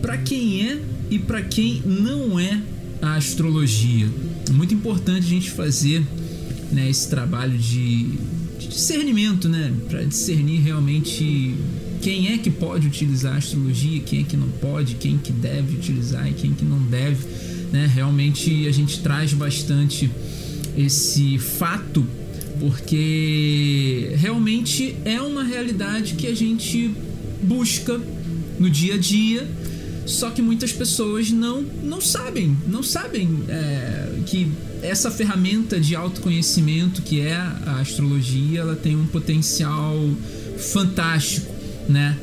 para quem é e para quem não é a astrologia. É muito importante a gente fazer né, esse trabalho de, de discernimento, né, para discernir realmente quem é que pode utilizar a astrologia, quem é que não pode, quem que deve utilizar e quem que não deve. Né? Realmente a gente traz bastante esse fato porque realmente é uma realidade que a gente busca no dia a dia só que muitas pessoas não, não sabem, não sabem é, que essa ferramenta de autoconhecimento que é a astrologia, ela tem um potencial fantástico, né?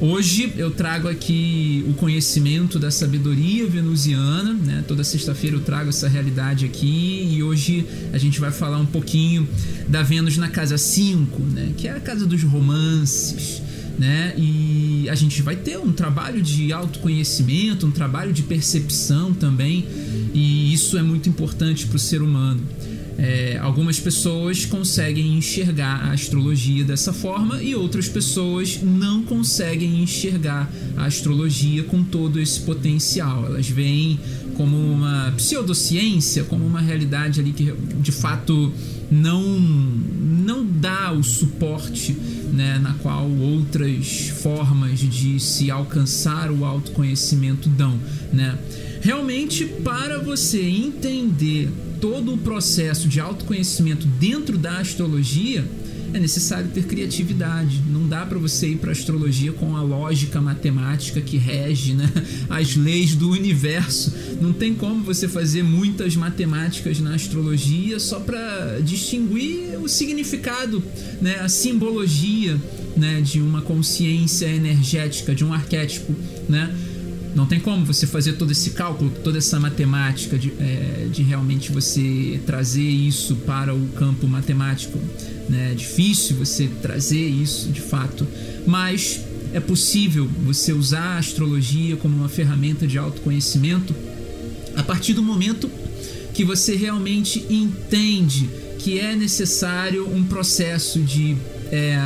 Hoje eu trago aqui o conhecimento da sabedoria venusiana, né? Toda sexta-feira eu trago essa realidade aqui e hoje a gente vai falar um pouquinho da Vênus na casa 5, né? Que é a casa dos romances, né? E a gente vai ter um trabalho de autoconhecimento, um trabalho de percepção também, e isso é muito importante para o ser humano. É, algumas pessoas conseguem enxergar a astrologia dessa forma e outras pessoas não conseguem enxergar a astrologia com todo esse potencial. Elas veem como uma pseudociência, como uma realidade ali que de fato não não dá o suporte né, na qual outras formas de se alcançar o autoconhecimento dão, né? Realmente para você entender todo o processo de autoconhecimento dentro da astrologia, é necessário ter criatividade. Não dá para você ir para astrologia com a lógica matemática que rege né, as leis do universo. Não tem como você fazer muitas matemáticas na astrologia só para distinguir o significado, né, a simbologia né, de uma consciência energética, de um arquétipo, né? Não tem como você fazer todo esse cálculo, toda essa matemática de, é, de realmente você trazer isso para o campo matemático. Né? É difícil você trazer isso de fato, mas é possível você usar a astrologia como uma ferramenta de autoconhecimento a partir do momento que você realmente entende que é necessário um processo de. É,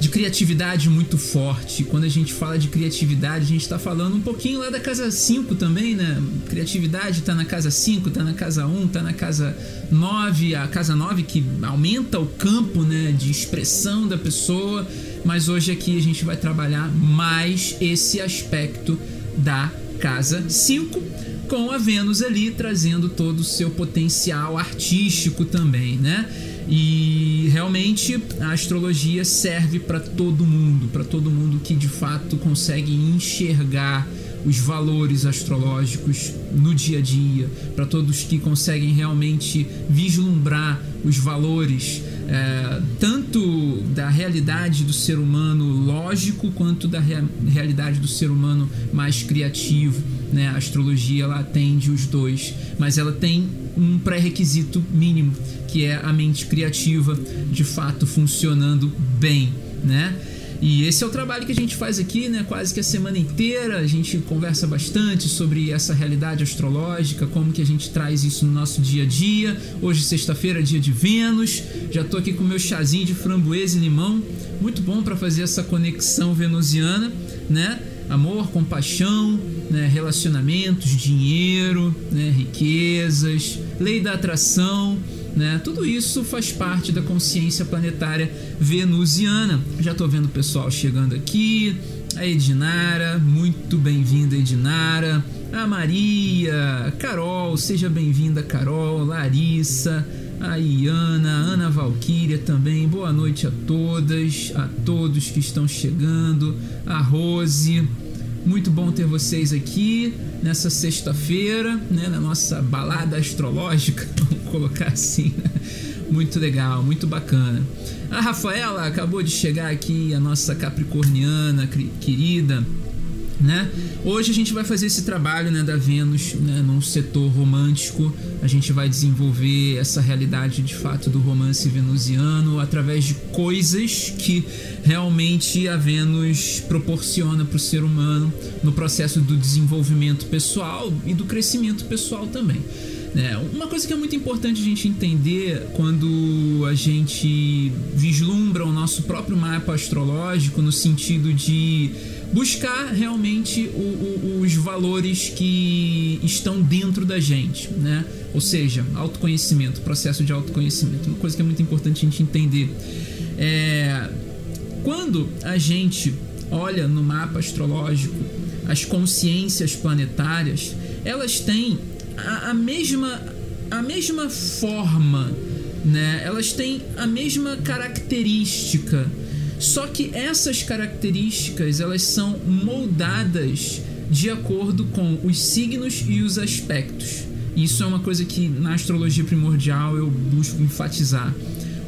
de criatividade muito forte. Quando a gente fala de criatividade, a gente está falando um pouquinho lá da casa 5 também, né? Criatividade está na casa 5, está na casa 1, um, está na casa 9, a casa 9 que aumenta o campo né, de expressão da pessoa, mas hoje aqui a gente vai trabalhar mais esse aspecto da casa 5 com a Vênus ali trazendo todo o seu potencial artístico também, né? E realmente a astrologia serve para todo mundo, para todo mundo que de fato consegue enxergar os valores astrológicos no dia a dia, para todos que conseguem realmente vislumbrar os valores é, tanto da realidade do ser humano lógico quanto da rea realidade do ser humano mais criativo. Né? A astrologia ela atende os dois, mas ela tem um pré-requisito mínimo que é a mente criativa de fato funcionando bem, né? E esse é o trabalho que a gente faz aqui, né? Quase que a semana inteira a gente conversa bastante sobre essa realidade astrológica, como que a gente traz isso no nosso dia a dia. Hoje, sexta-feira, dia de Vênus. Já tô aqui com meu chazinho de framboesa e limão, muito bom para fazer essa conexão venusiana, né? Amor, compaixão, né? relacionamentos, dinheiro, né? riquezas, lei da atração né? Tudo isso faz parte da consciência planetária venusiana. Já estou vendo o pessoal chegando aqui. A Edinara, muito bem-vinda, Edinara. A Maria, Carol, seja bem-vinda, Carol. Larissa, a Iana, a Ana Valquíria também. Boa noite a todas, a todos que estão chegando. A Rose, muito bom ter vocês aqui nessa sexta-feira, né, na nossa balada astrológica, vamos colocar assim. Né? Muito legal, muito bacana. A Rafaela acabou de chegar aqui, a nossa capricorniana querida né? Hoje a gente vai fazer esse trabalho né, da Vênus né, num setor romântico. A gente vai desenvolver essa realidade de fato do romance venusiano através de coisas que realmente a Vênus proporciona para o ser humano no processo do desenvolvimento pessoal e do crescimento pessoal também. Né? Uma coisa que é muito importante a gente entender quando a gente vislumbra o nosso próprio mapa astrológico no sentido de buscar realmente o, o, os valores que estão dentro da gente, né? Ou seja, autoconhecimento, processo de autoconhecimento, uma coisa que é muito importante a gente entender. É, quando a gente olha no mapa astrológico as consciências planetárias, elas têm a, mesma a mesma forma, né? Elas têm a mesma característica. Só que essas características elas são moldadas de acordo com os signos e os aspectos. Isso é uma coisa que na astrologia primordial eu busco enfatizar.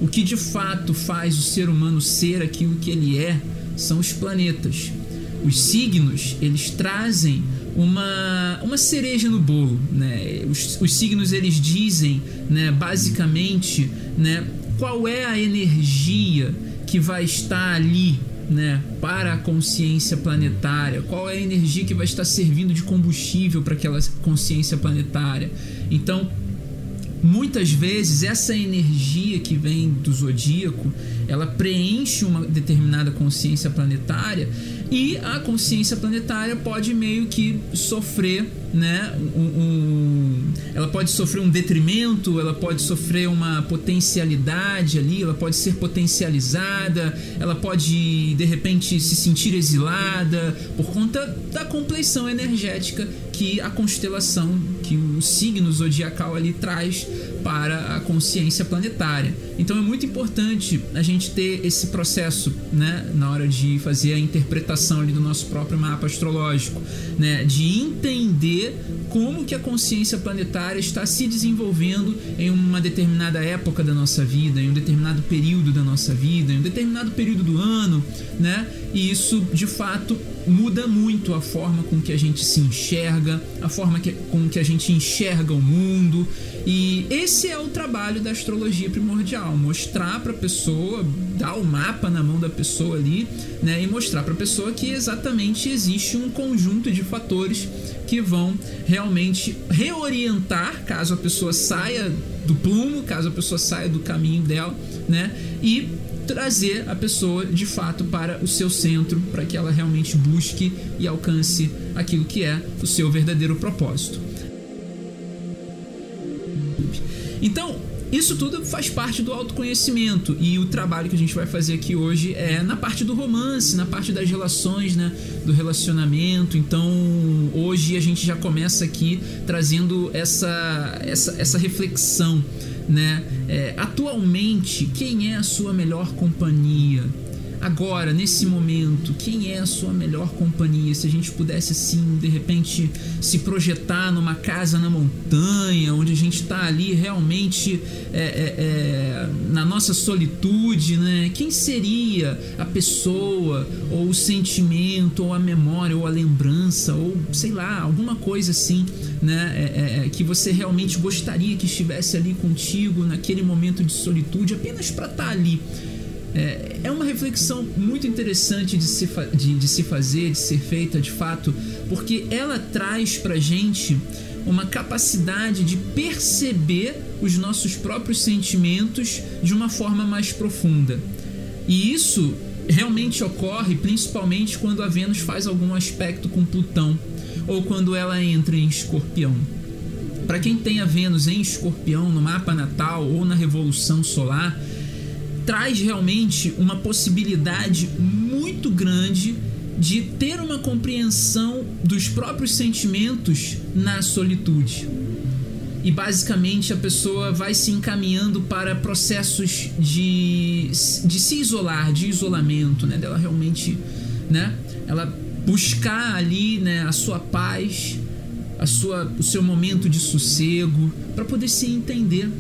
O que de fato faz o ser humano ser aquilo que ele é são os planetas. Os signos, eles trazem uma, uma cereja no bolo, né? Os, os signos eles dizem, né, basicamente, né, qual é a energia que vai estar ali, né, para a consciência planetária, qual é a energia que vai estar servindo de combustível para aquela consciência planetária. Então, muitas vezes essa energia que vem do zodíaco, ela preenche uma determinada consciência planetária e a consciência planetária pode meio que sofrer, né? Um, um, ela pode sofrer um detrimento, ela pode sofrer uma potencialidade ali, ela pode ser potencializada, ela pode de repente se sentir exilada por conta da compleição energética que a constelação, que o signo zodiacal ali traz para a consciência planetária. Então é muito importante a gente ter esse processo, né, na hora de fazer a interpretação ali do nosso próprio mapa astrológico, né, de entender como que a consciência planetária está se desenvolvendo em uma determinada época da nossa vida, em um determinado período da nossa vida, em um determinado período do ano, né? E isso, de fato, muda muito a forma com que a gente se enxerga, a forma que, com que a gente enxerga o mundo. E esse é o trabalho da astrologia primordial, mostrar para a pessoa, dar o mapa na mão da pessoa ali, né, e mostrar para a pessoa que exatamente existe um conjunto de fatores que vão realmente reorientar caso a pessoa saia do plumo, caso a pessoa saia do caminho dela, né? E trazer a pessoa de fato para o seu centro, para que ela realmente busque e alcance aquilo que é o seu verdadeiro propósito. Então, isso tudo faz parte do autoconhecimento e o trabalho que a gente vai fazer aqui hoje é na parte do romance, na parte das relações, né, do relacionamento. Então, hoje a gente já começa aqui trazendo essa essa, essa reflexão, né? É, atualmente, quem é a sua melhor companhia? Agora, nesse momento, quem é a sua melhor companhia? Se a gente pudesse, assim, de repente, se projetar numa casa na montanha, onde a gente está ali realmente é, é, é, na nossa solitude, né? Quem seria a pessoa, ou o sentimento, ou a memória, ou a lembrança, ou sei lá, alguma coisa assim, né? É, é, é, que você realmente gostaria que estivesse ali contigo naquele momento de solitude, apenas para estar tá ali é, é uma reflexão muito interessante de se, de, de se fazer, de ser feita de fato, porque ela traz pra gente uma capacidade de perceber os nossos próprios sentimentos de uma forma mais profunda. E isso realmente ocorre principalmente quando a Vênus faz algum aspecto com Plutão ou quando ela entra em Escorpião. Para quem tem a Vênus em Escorpião no mapa natal ou na revolução solar, traz realmente uma possibilidade muito grande de ter uma compreensão dos próprios sentimentos na solitude. E basicamente a pessoa vai se encaminhando para processos de, de se isolar, de isolamento, né? Dela realmente, né? Ela buscar ali, né, a sua paz, a sua, o seu momento de sossego, para poder se entender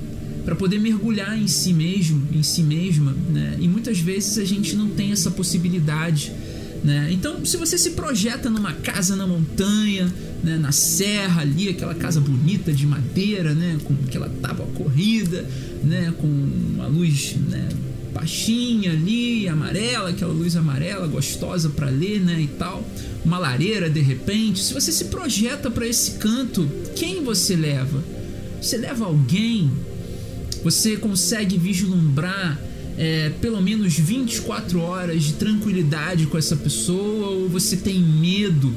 para poder mergulhar em si mesmo, em si mesma, né? E muitas vezes a gente não tem essa possibilidade, né? Então, se você se projeta numa casa na montanha, né, na serra ali, aquela casa bonita de madeira, né, com aquela tábua corrida, né, com uma luz, né, baixinha ali, amarela, aquela luz amarela gostosa para ler, né, e tal, uma lareira de repente. Se você se projeta para esse canto, quem você leva? Você leva alguém, você consegue vislumbrar é, pelo menos 24 horas de tranquilidade com essa pessoa ou você tem medo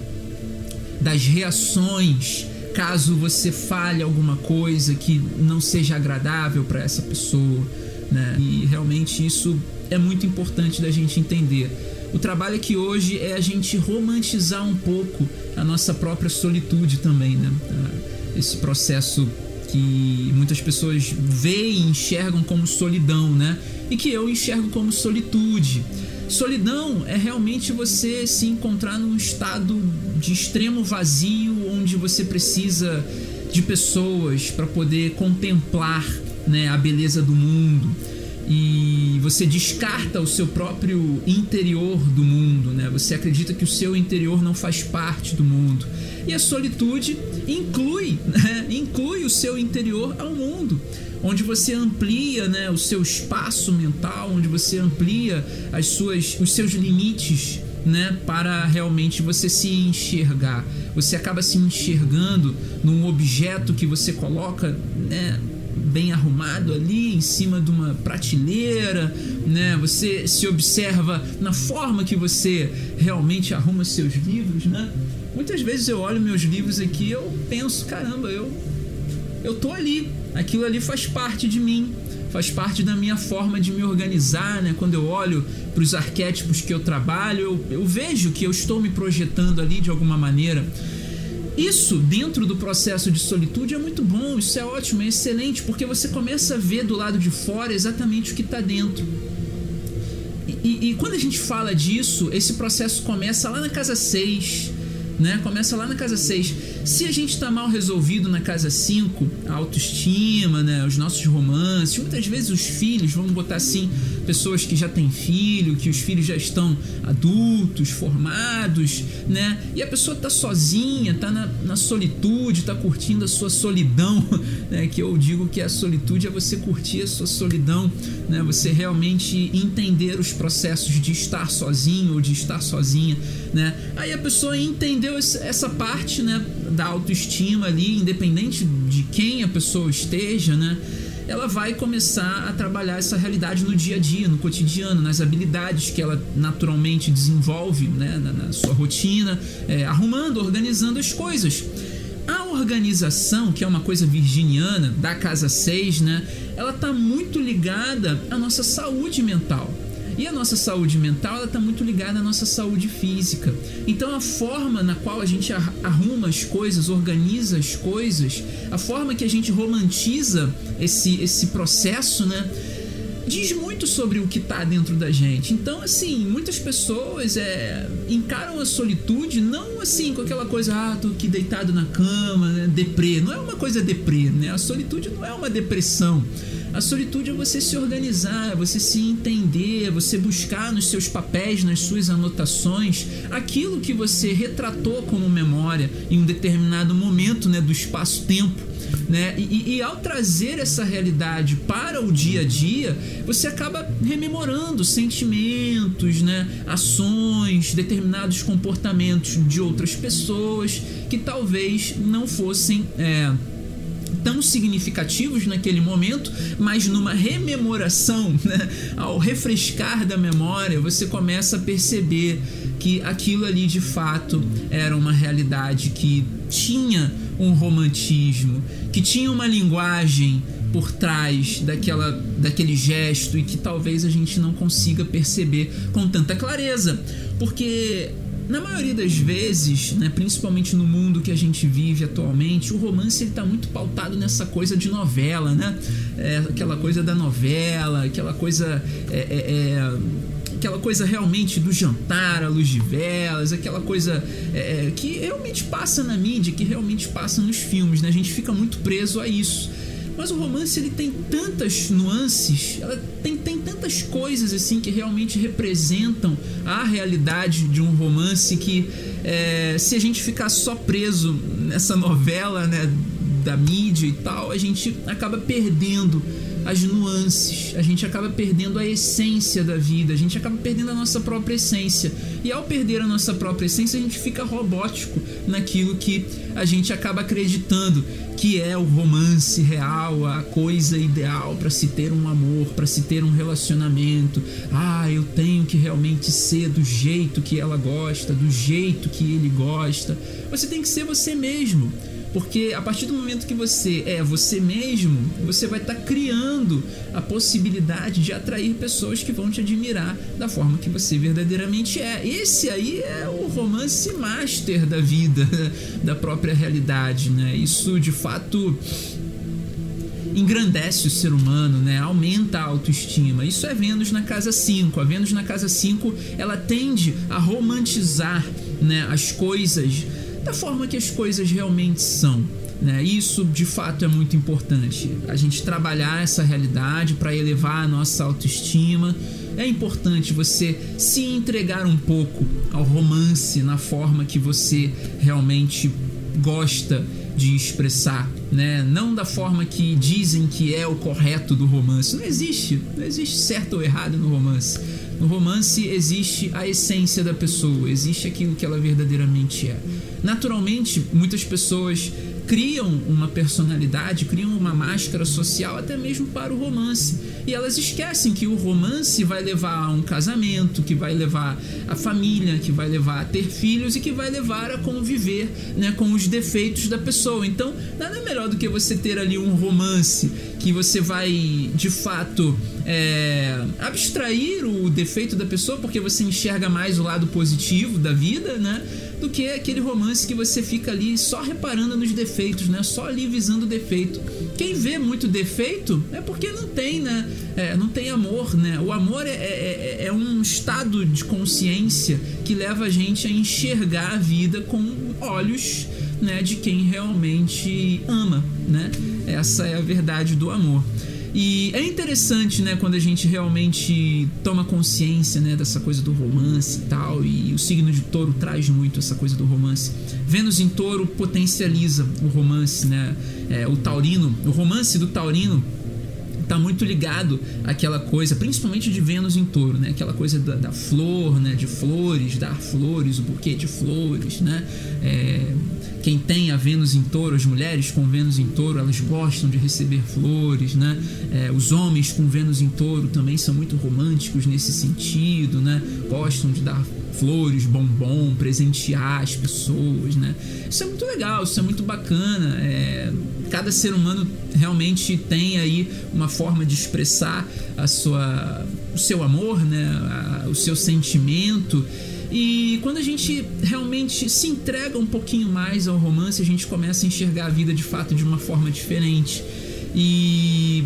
das reações caso você fale alguma coisa que não seja agradável para essa pessoa, né? E realmente isso é muito importante da gente entender. O trabalho aqui hoje é a gente romantizar um pouco a nossa própria solitude também, né? Ah, esse processo que muitas pessoas veem e enxergam como solidão, né? E que eu enxergo como solitude. Solidão é realmente você se encontrar num estado de extremo vazio, onde você precisa de pessoas para poder contemplar né, a beleza do mundo e você descarta o seu próprio interior do mundo, né? Você acredita que o seu interior não faz parte do mundo. E a solitude inclui, né? inclui o seu interior ao mundo, onde você amplia, né, o seu espaço mental, onde você amplia as suas, os seus limites, né, para realmente você se enxergar. Você acaba se enxergando num objeto que você coloca, né, bem arrumado ali em cima de uma prateleira, né? Você se observa na forma que você realmente arruma seus livros, né? Muitas vezes eu olho meus livros aqui eu penso, caramba, eu eu tô ali, aquilo ali faz parte de mim, faz parte da minha forma de me organizar, né? Quando eu olho para os arquétipos que eu trabalho, eu, eu vejo que eu estou me projetando ali de alguma maneira. Isso dentro do processo de solitude é muito bom, isso é ótimo, é excelente, porque você começa a ver do lado de fora exatamente o que está dentro. E, e, e, quando a gente fala disso, esse processo começa lá na casa 6, né? Começa lá na casa 6. Se a gente está mal resolvido na casa 5, a autoestima, né? Os nossos romances, muitas vezes os filhos, vamos botar assim, pessoas que já têm filho, que os filhos já estão adultos, formados, né? E a pessoa tá sozinha, tá na, na solitude, tá curtindo a sua solidão, né? Que eu digo que a solitude é você curtir a sua solidão, né? Você realmente entender os processos de estar sozinho ou de estar sozinha, né? Aí a pessoa entendeu essa parte, né? Da autoestima ali, independente de quem a pessoa esteja, né? Ela vai começar a trabalhar essa realidade no dia a dia, no cotidiano, nas habilidades que ela naturalmente desenvolve né, na, na sua rotina, é, arrumando, organizando as coisas. A organização, que é uma coisa virginiana da casa 6, né, ela está muito ligada à nossa saúde mental. E a nossa saúde mental está muito ligada à nossa saúde física. Então a forma na qual a gente arruma as coisas, organiza as coisas, a forma que a gente romantiza esse, esse processo, né? Diz muito sobre o que está dentro da gente. Então, assim, muitas pessoas é, encaram a solitude não assim com aquela coisa, ah, tô aqui deitado na cama, né, deprê. Não é uma coisa deprê, né? A solitude não é uma depressão. A solitude é você se organizar, é você se entender, é você buscar nos seus papéis, nas suas anotações, aquilo que você retratou como memória em um determinado momento né, do espaço-tempo. Né? E, e, ao trazer essa realidade para o dia a dia, você acaba rememorando sentimentos, né? ações, determinados comportamentos de outras pessoas que talvez não fossem. É, tão significativos naquele momento, mas numa rememoração, né? ao refrescar da memória, você começa a perceber que aquilo ali de fato era uma realidade que tinha um romantismo, que tinha uma linguagem por trás daquela, daquele gesto e que talvez a gente não consiga perceber com tanta clareza, porque na maioria das vezes, né, principalmente no mundo que a gente vive atualmente, o romance está muito pautado nessa coisa de novela, né? É, aquela coisa da novela, aquela coisa. É, é, é aquela coisa realmente do jantar à luz de velas, aquela coisa é, é, que realmente passa na mídia, que realmente passa nos filmes, né? A gente fica muito preso a isso. Mas o romance ele tem tantas nuances, ela tem, tem tantas coisas assim que realmente representam a realidade de um romance que é, se a gente ficar só preso nessa novela né, da mídia e tal, a gente acaba perdendo as nuances, a gente acaba perdendo a essência da vida, a gente acaba perdendo a nossa própria essência. E ao perder a nossa própria essência, a gente fica robótico naquilo que a gente acaba acreditando que é o romance real, a coisa ideal para se ter um amor, para se ter um relacionamento. Ah, eu tenho que realmente ser do jeito que ela gosta, do jeito que ele gosta. Você tem que ser você mesmo. Porque a partir do momento que você é você mesmo, você vai estar tá criando a possibilidade de atrair pessoas que vão te admirar da forma que você verdadeiramente é. Esse aí é o romance master da vida, da própria realidade, né? Isso de fato engrandece o ser humano, né? Aumenta a autoestima. Isso é Vênus na casa 5. A Vênus na casa 5, ela tende a romantizar, né, as coisas da forma que as coisas realmente são. Né? Isso de fato é muito importante. A gente trabalhar essa realidade para elevar a nossa autoestima. É importante você se entregar um pouco ao romance na forma que você realmente gosta de expressar, né? Não da forma que dizem que é o correto do romance. Não existe, não existe certo ou errado no romance. No romance existe a essência da pessoa, existe aquilo que ela verdadeiramente é. Naturalmente, muitas pessoas criam uma personalidade, criam uma máscara social até mesmo para o romance. E elas esquecem que o romance vai levar a um casamento, que vai levar a família, que vai levar a ter filhos e que vai levar a conviver né, com os defeitos da pessoa. Então, nada melhor do que você ter ali um romance que você vai de fato é, abstrair o defeito da pessoa porque você enxerga mais o lado positivo da vida, né? Do que aquele romance que você fica ali só reparando nos defeitos, né? Só ali visando o defeito. Quem vê muito defeito é porque não tem, né? É, não tem amor, né? O amor é, é, é, é um estado de consciência que leva a gente a enxergar a vida com olhos né, de quem realmente ama, né? Essa é a verdade do amor. E é interessante, né, quando a gente realmente toma consciência, né, dessa coisa do romance e tal, e o signo de touro traz muito essa coisa do romance. Vênus em touro potencializa o romance, né, é, o taurino, o romance do taurino tá muito ligado àquela coisa, principalmente de Vênus em touro, né, aquela coisa da, da flor, né, de flores, dar flores, o buquê de flores, né, é, quem tem a Vênus em touro, as mulheres com Vênus em touro, elas gostam de receber flores, né? É, os homens com Vênus em touro também são muito românticos nesse sentido, né? Gostam de dar flores, bombom, presentear as pessoas, né? Isso é muito legal, isso é muito bacana. É, cada ser humano realmente tem aí uma forma de expressar a sua, o seu amor, né? A, o seu sentimento. E quando a gente realmente se entrega um pouquinho mais ao romance, a gente começa a enxergar a vida de fato de uma forma diferente. E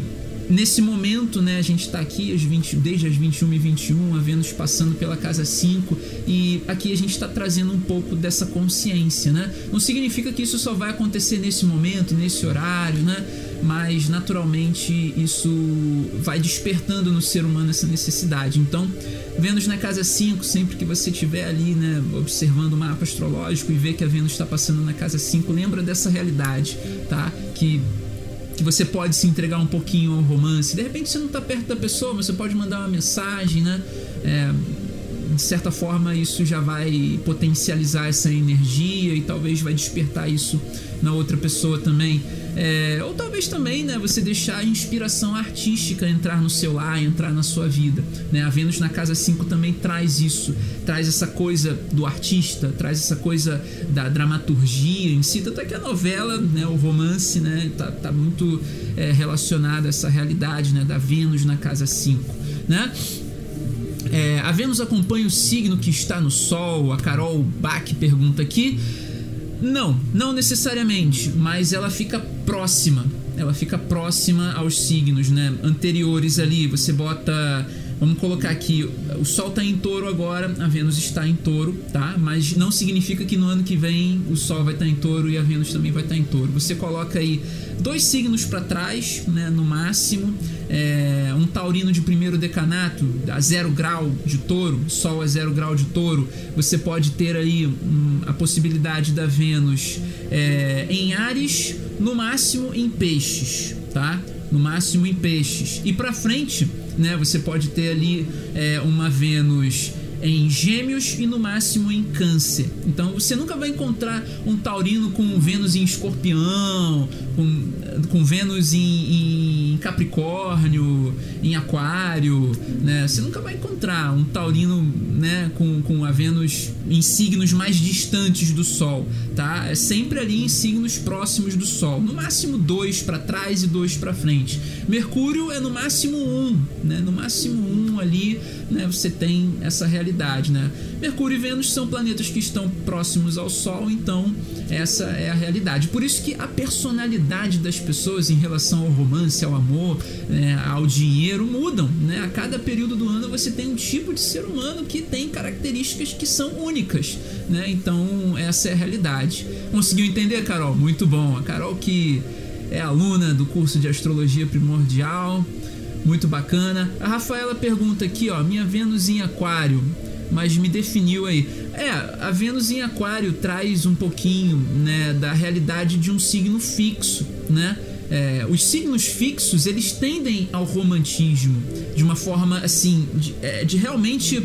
nesse momento, né, a gente está aqui às 20, desde as 21 e 21, a Vênus passando pela casa 5, e aqui a gente está trazendo um pouco dessa consciência, né? Não significa que isso só vai acontecer nesse momento, nesse horário, né? Mas naturalmente isso vai despertando no ser humano essa necessidade. Então, Vênus na casa 5, sempre que você estiver ali, né, observando o mapa astrológico e ver que a Vênus está passando na casa 5, lembra dessa realidade, tá? Que que você pode se entregar um pouquinho ao romance. De repente você não está perto da pessoa, mas você pode mandar uma mensagem, né? É, de certa forma isso já vai potencializar essa energia e talvez vai despertar isso na outra pessoa também. É, ou talvez também né, você deixar a inspiração artística entrar no seu lar, entrar na sua vida. Né? A Vênus na casa 5 também traz isso, traz essa coisa do artista, traz essa coisa da dramaturgia em si. Tanto é que a novela, né, o romance, né, tá, tá muito é, relacionado a essa realidade né, da Vênus na casa 5. Né? É, a Vênus acompanha o signo que está no Sol. A Carol Bach pergunta aqui. Não, não necessariamente, mas ela fica próxima. Ela fica próxima aos signos, né? Anteriores ali. Você bota Vamos colocar aqui, o Sol está em touro agora, a Vênus está em touro, tá? Mas não significa que no ano que vem o Sol vai estar tá em touro e a Vênus também vai estar tá em touro. Você coloca aí dois signos para trás, né, no máximo, é, um taurino de primeiro decanato, a zero grau de touro, Sol a zero grau de touro, você pode ter aí um, a possibilidade da Vênus é, em Ares, no máximo em Peixes, tá? no máximo em Peixes. E para frente, né, você pode ter ali é, uma Vênus em Gêmeos e no máximo em Câncer. Então você nunca vai encontrar um taurino com Vênus em Escorpião, com, com Vênus em, em Capricórnio, em Aquário, né? Você nunca vai encontrar um taurino, né, com, com a Vênus em signos mais distantes do Sol, tá? É sempre ali em signos próximos do Sol. No máximo dois para trás e dois para frente. Mercúrio é no máximo um, né? No máximo um ali, né? Você tem essa realidade, né? Mercúrio e Vênus são planetas que estão próximos ao Sol, então essa é a realidade. Por isso que a personalidade das pessoas em relação ao romance, ao amor, né, ao dinheiro mudam, né? A cada período do ano você tem um tipo de ser humano que tem características que são únicas, né? Então essa é a realidade. Conseguiu entender, Carol? Muito bom. A Carol que é aluna do curso de astrologia primordial, muito bacana. A Rafaela pergunta aqui, ó, minha Vênus em Aquário, mas me definiu aí. É, a Vênus em Aquário traz um pouquinho, né, da realidade de um signo fixo, né? É, os signos fixos eles tendem ao romantismo de uma forma assim de, é, de realmente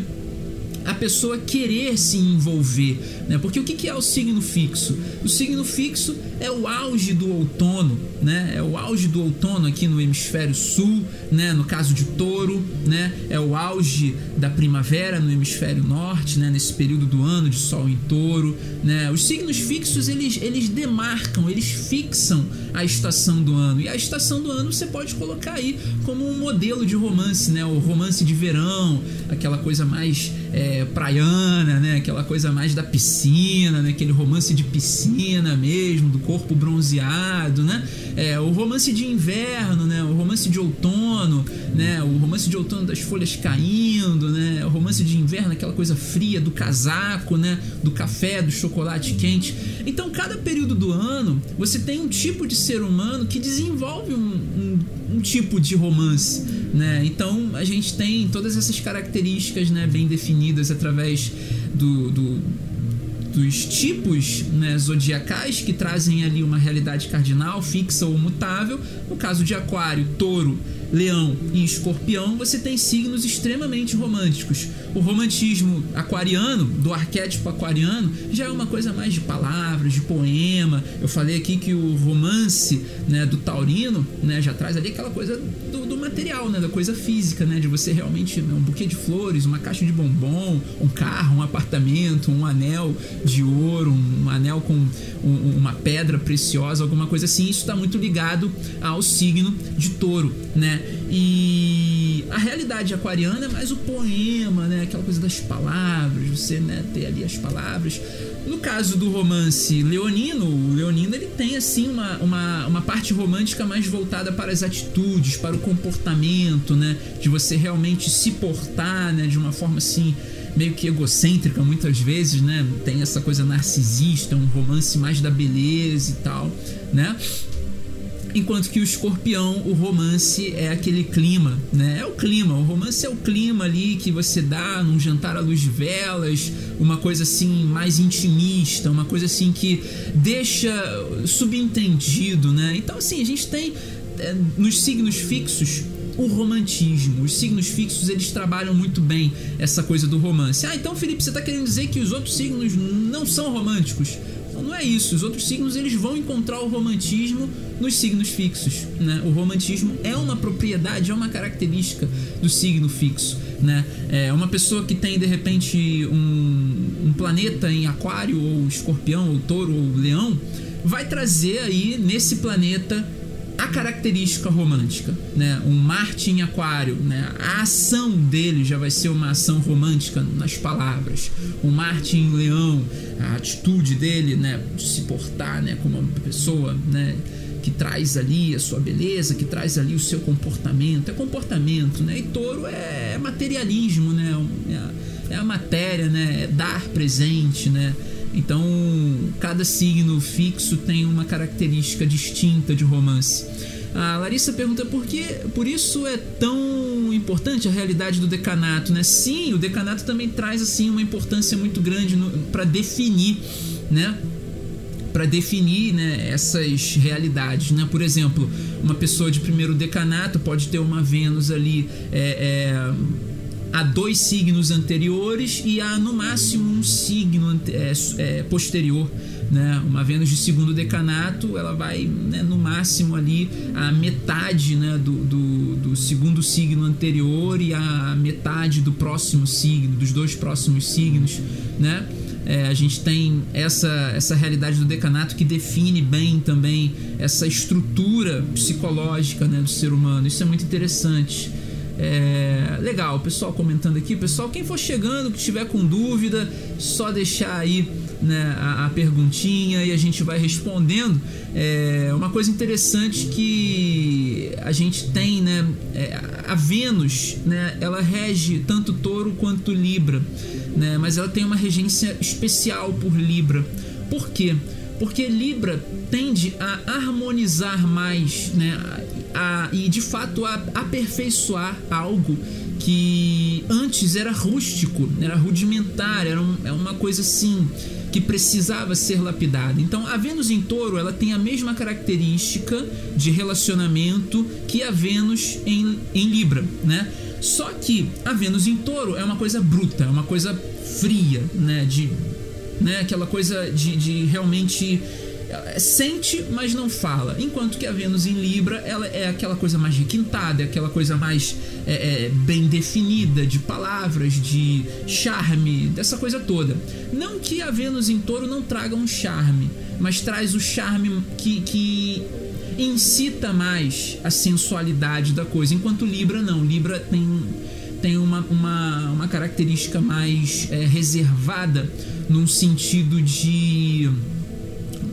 a pessoa querer se envolver, né? Porque o que é o signo fixo? O signo fixo é o auge do outono, né? É o auge do outono aqui no hemisfério sul, né? No caso de Touro, né? É o auge da primavera no hemisfério norte, né? Nesse período do ano de Sol em Touro, né? Os signos fixos eles eles demarcam, eles fixam a estação do ano e a estação do ano você pode colocar aí como um modelo de romance, né? O romance de verão, aquela coisa mais é, praiana, né? Aquela coisa mais da piscina, né? Aquele romance de piscina mesmo, do corpo bronzeado, né? É, o romance de inverno, né? O romance de outono, né? O romance de outono das folhas caindo, né? O romance de inverno, aquela coisa fria do casaco, né? Do café, do chocolate quente. Então, cada período do ano, você tem um tipo de ser humano que desenvolve um, um, um tipo de romance, né? Então, a gente tem todas essas características, né? Bem definidas através do, do dos tipos né, zodiacais que trazem ali uma realidade cardinal, fixa ou mutável. No caso de Aquário, Touro, Leão e Escorpião, você tem signos extremamente românticos. O romantismo aquariano, do arquétipo aquariano, já é uma coisa mais de palavras, de poema. Eu falei aqui que o romance né, do taurino né, já traz ali aquela coisa do, do material, né, da coisa física, né, de você realmente né, um buquê de flores, uma caixa de bombom, um carro, um apartamento, um anel de ouro, um anel com um, uma pedra preciosa, alguma coisa assim. Isso está muito ligado ao signo de touro, né? E a realidade aquariana é mais o poema, né? Aquela coisa das palavras, você né, ter ali as palavras. No caso do romance leonino, o leonino ele tem assim uma, uma, uma parte romântica mais voltada para as atitudes, para o comportamento, né? De você realmente se portar, né? De uma forma assim meio que egocêntrica muitas vezes, né? Tem essa coisa narcisista, um romance mais da beleza e tal, né? Enquanto que o escorpião, o romance é aquele clima, né? É o clima, o romance é o clima ali que você dá num jantar à luz de velas, uma coisa assim mais intimista, uma coisa assim que deixa subentendido, né? Então, assim, a gente tem é, nos signos fixos o romantismo. Os signos fixos eles trabalham muito bem essa coisa do romance. Ah, então Felipe, você está querendo dizer que os outros signos não são românticos? Não é isso. Os outros signos eles vão encontrar o romantismo nos signos fixos, né? O romantismo é uma propriedade, é uma característica do signo fixo, né? É uma pessoa que tem de repente um, um planeta em Aquário ou Escorpião ou Touro ou Leão vai trazer aí nesse planeta a característica romântica, né? Um Marte em Aquário, né? A ação dele já vai ser uma ação romântica nas palavras. O Marte em Leão, a atitude dele, né? De se portar, né? Como uma pessoa, né? Que traz ali a sua beleza, que traz ali o seu comportamento. É comportamento, né? E Touro é materialismo, né? É a, é a matéria, né? É dar presente, né? Então, cada signo fixo tem uma característica distinta de romance. A Larissa pergunta por que por isso é tão importante a realidade do decanato, né? Sim, o decanato também traz assim uma importância muito grande para definir, né? para definir né, essas realidades. Né? Por exemplo, uma pessoa de primeiro decanato pode ter uma Vênus ali é, é, a dois signos anteriores e a no máximo um signo é, é, posterior. Né? Uma Vênus de segundo decanato, ela vai né, no máximo ali a metade né, do, do, do, segundo signo anterior e a metade do próximo signo, dos dois próximos signos, né? É, a gente tem essa, essa realidade do decanato que define bem também essa estrutura psicológica né, do ser humano. Isso é muito interessante. É, legal, pessoal comentando aqui. Pessoal, quem for chegando, que estiver com dúvida, só deixar aí né, a, a, perguntinha e a gente vai respondendo. É, uma coisa interessante que a gente tem, né? É, a Vênus, né? Ela rege tanto touro quanto Libra né? Mas ela tem uma regência especial por Libra. Por quê? Porque Libra tende a harmonizar mais, né? A, e de fato a aperfeiçoar algo que antes era rústico, era rudimentar, era um, é uma coisa assim que precisava ser lapidada. Então, a Vênus em Touro, ela tem a mesma característica de relacionamento que a Vênus em, em Libra, né? Só que a Vênus em Touro é uma coisa bruta, é uma coisa fria, né? De, né? Aquela coisa de, de realmente sente, mas não fala. Enquanto que a Vênus em Libra, ela é aquela coisa mais requintada, é aquela coisa mais é, é, bem definida de palavras, de charme, dessa coisa toda. Não que a Vênus em Touro não traga um charme, mas traz o charme que, que incita mais a sensualidade da coisa, enquanto Libra não. Libra tem, tem uma, uma, uma característica mais é, reservada num sentido de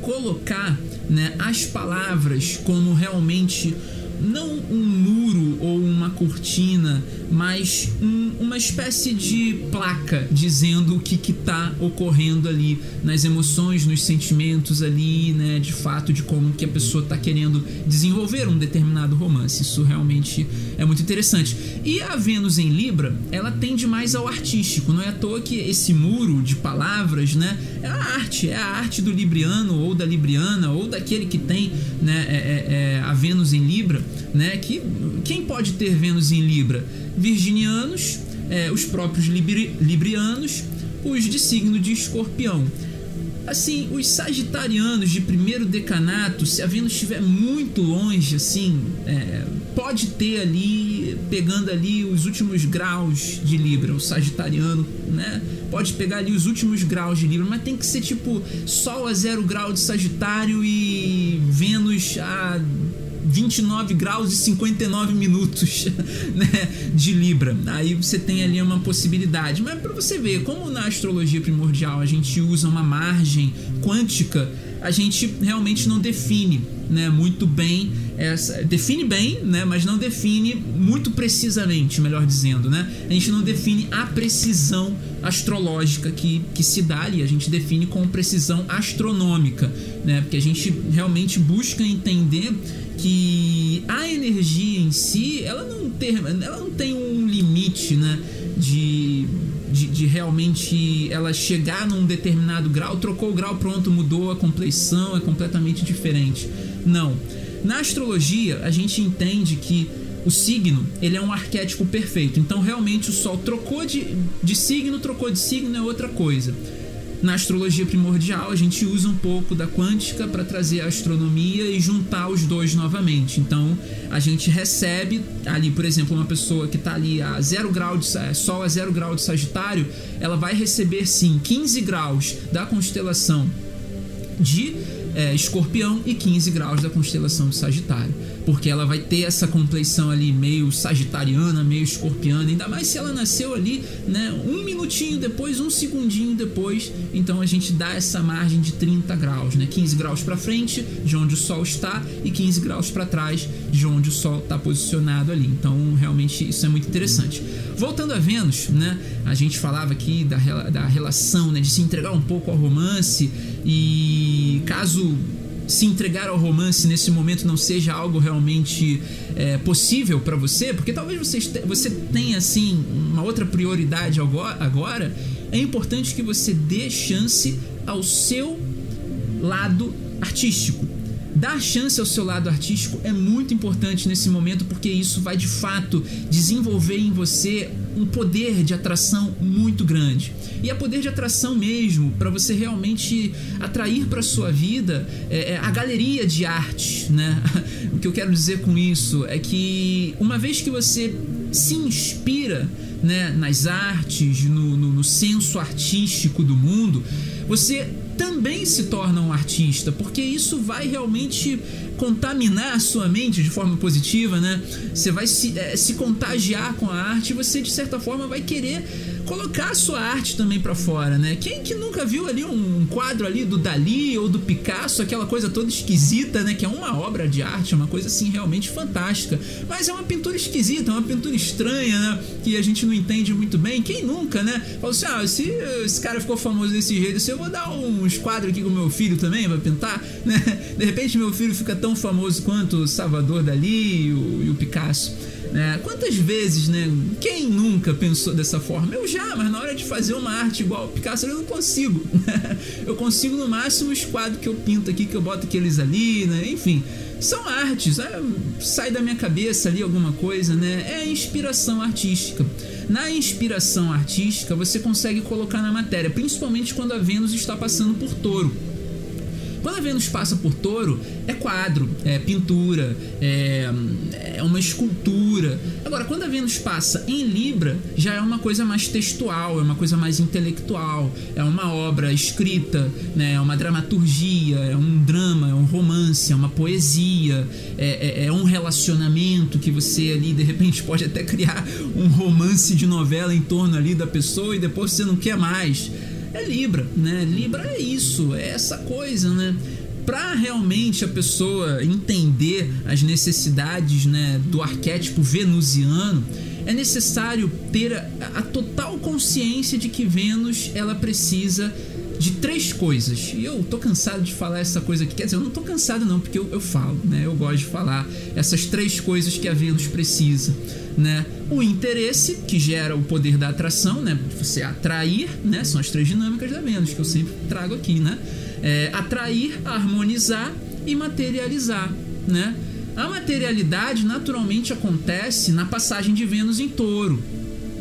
colocar né, as palavras como realmente não um muro ou uma cortina, mas um, uma espécie de placa dizendo o que está ocorrendo ali nas emoções, nos sentimentos ali, né, de fato de como que a pessoa está querendo desenvolver um determinado romance. Isso realmente é muito interessante. E a Vênus em Libra, ela tende mais ao artístico. Não é à toa que esse muro de palavras, né, é a arte, é a arte do libriano ou da libriana ou daquele que tem, né, é, é, é a Vênus em Libra né? Que quem pode ter Vênus em Libra? Virginianos, é, os próprios libri, librianos, os de signo de Escorpião. Assim, os sagitarianos de primeiro decanato, se a Vênus estiver muito longe, assim, é, pode ter ali, pegando ali os últimos graus de Libra, o sagitariano, né? Pode pegar ali os últimos graus de Libra, mas tem que ser tipo Sol a zero grau de Sagitário e Vênus a 29 graus e 59 minutos né, de Libra. Aí você tem ali uma possibilidade. Mas para você ver, como na astrologia primordial a gente usa uma margem quântica, a gente realmente não define né, muito bem essa, define bem, né, mas não define muito precisamente, melhor dizendo, né? A gente não define a precisão astrológica que, que se dá ali, a gente define com precisão astronômica, né? Porque a gente realmente busca entender que a energia em si, ela não tem, ela não tem um limite, né? De, de, de, realmente ela chegar num determinado grau, trocou o grau, pronto, mudou a compleição, é completamente diferente. Não. Na astrologia, a gente entende que o signo ele é um arquétipo perfeito. Então, realmente, o Sol trocou de, de signo, trocou de signo é outra coisa. Na astrologia primordial, a gente usa um pouco da quântica para trazer a astronomia e juntar os dois novamente. Então, a gente recebe ali, por exemplo, uma pessoa que está ali a zero grau de Sol a zero grau de Sagitário, ela vai receber sim 15 graus da constelação de é, Escorpião e 15 graus da constelação de Sagitário porque ela vai ter essa compleição ali meio sagitariana, meio escorpiana, ainda mais se ela nasceu ali, né, um minutinho depois, um segundinho depois, então a gente dá essa margem de 30 graus, né, 15 graus para frente, de onde o Sol está, e 15 graus para trás, de onde o Sol está posicionado ali. Então, realmente isso é muito interessante. Voltando a Vênus, né, a gente falava aqui da, da relação, né, de se entregar um pouco ao romance e caso se entregar ao romance nesse momento não seja algo realmente é, possível para você, porque talvez você, você tenha assim uma outra prioridade agora, é importante que você dê chance ao seu lado artístico. Dar chance ao seu lado artístico é muito importante nesse momento porque isso vai de fato desenvolver em você um poder de atração muito grande. E é poder de atração mesmo para você realmente atrair para sua vida é, é, a galeria de arte, né? O que eu quero dizer com isso é que uma vez que você se inspira né, nas artes, no, no, no senso artístico do mundo, você também se torna um artista, porque isso vai realmente contaminar a sua mente de forma positiva, né? Você vai se, é, se contagiar com a arte e você, de certa forma, vai querer colocar a sua arte também para fora, né? Quem que nunca viu ali um quadro ali do Dali ou do Picasso, aquela coisa toda esquisita, né? Que é uma obra de arte, uma coisa assim realmente fantástica. Mas é uma pintura esquisita, uma pintura estranha, né? Que a gente não entende muito bem. Quem nunca, né? Fala assim, ah, se esse cara ficou famoso desse jeito, assim, eu vou dar uns quadros aqui com meu filho também, vai pintar, né? De repente meu filho fica tão famoso quanto o Salvador Dali e o, e o Picasso. Né? Quantas vezes, né? Quem nunca pensou dessa forma? Eu já, mas na hora de fazer uma arte igual ao Picasso eu não consigo. eu consigo no máximo os quadros que eu pinto aqui, que eu boto aqueles ali, né? Enfim, são artes. É, sai da minha cabeça ali alguma coisa, né? É inspiração artística. Na inspiração artística você consegue colocar na matéria, principalmente quando a Vênus está passando por touro. Quando a Vênus passa por touro, é quadro, é pintura, é, é uma escultura. Agora, quando a Vênus passa em Libra, já é uma coisa mais textual, é uma coisa mais intelectual, é uma obra escrita, né, é uma dramaturgia, é um drama, é um romance, é uma poesia, é, é, é um relacionamento que você ali de repente pode até criar um romance de novela em torno ali da pessoa e depois você não quer mais é Libra, né? Libra é isso, é essa coisa, né? Para realmente a pessoa entender as necessidades né, do arquétipo venusiano, é necessário ter a, a total consciência de que Vênus ela precisa de três coisas. E eu tô cansado de falar essa coisa aqui. Quer dizer, eu não tô cansado não, porque eu, eu falo, né? Eu gosto de falar essas três coisas que a Vênus precisa, né? O interesse, que gera o poder da atração, né? Você atrair, né? São as três dinâmicas da Vênus que eu sempre trago aqui, né? É, atrair, harmonizar e materializar, né? A materialidade naturalmente acontece na passagem de Vênus em Touro,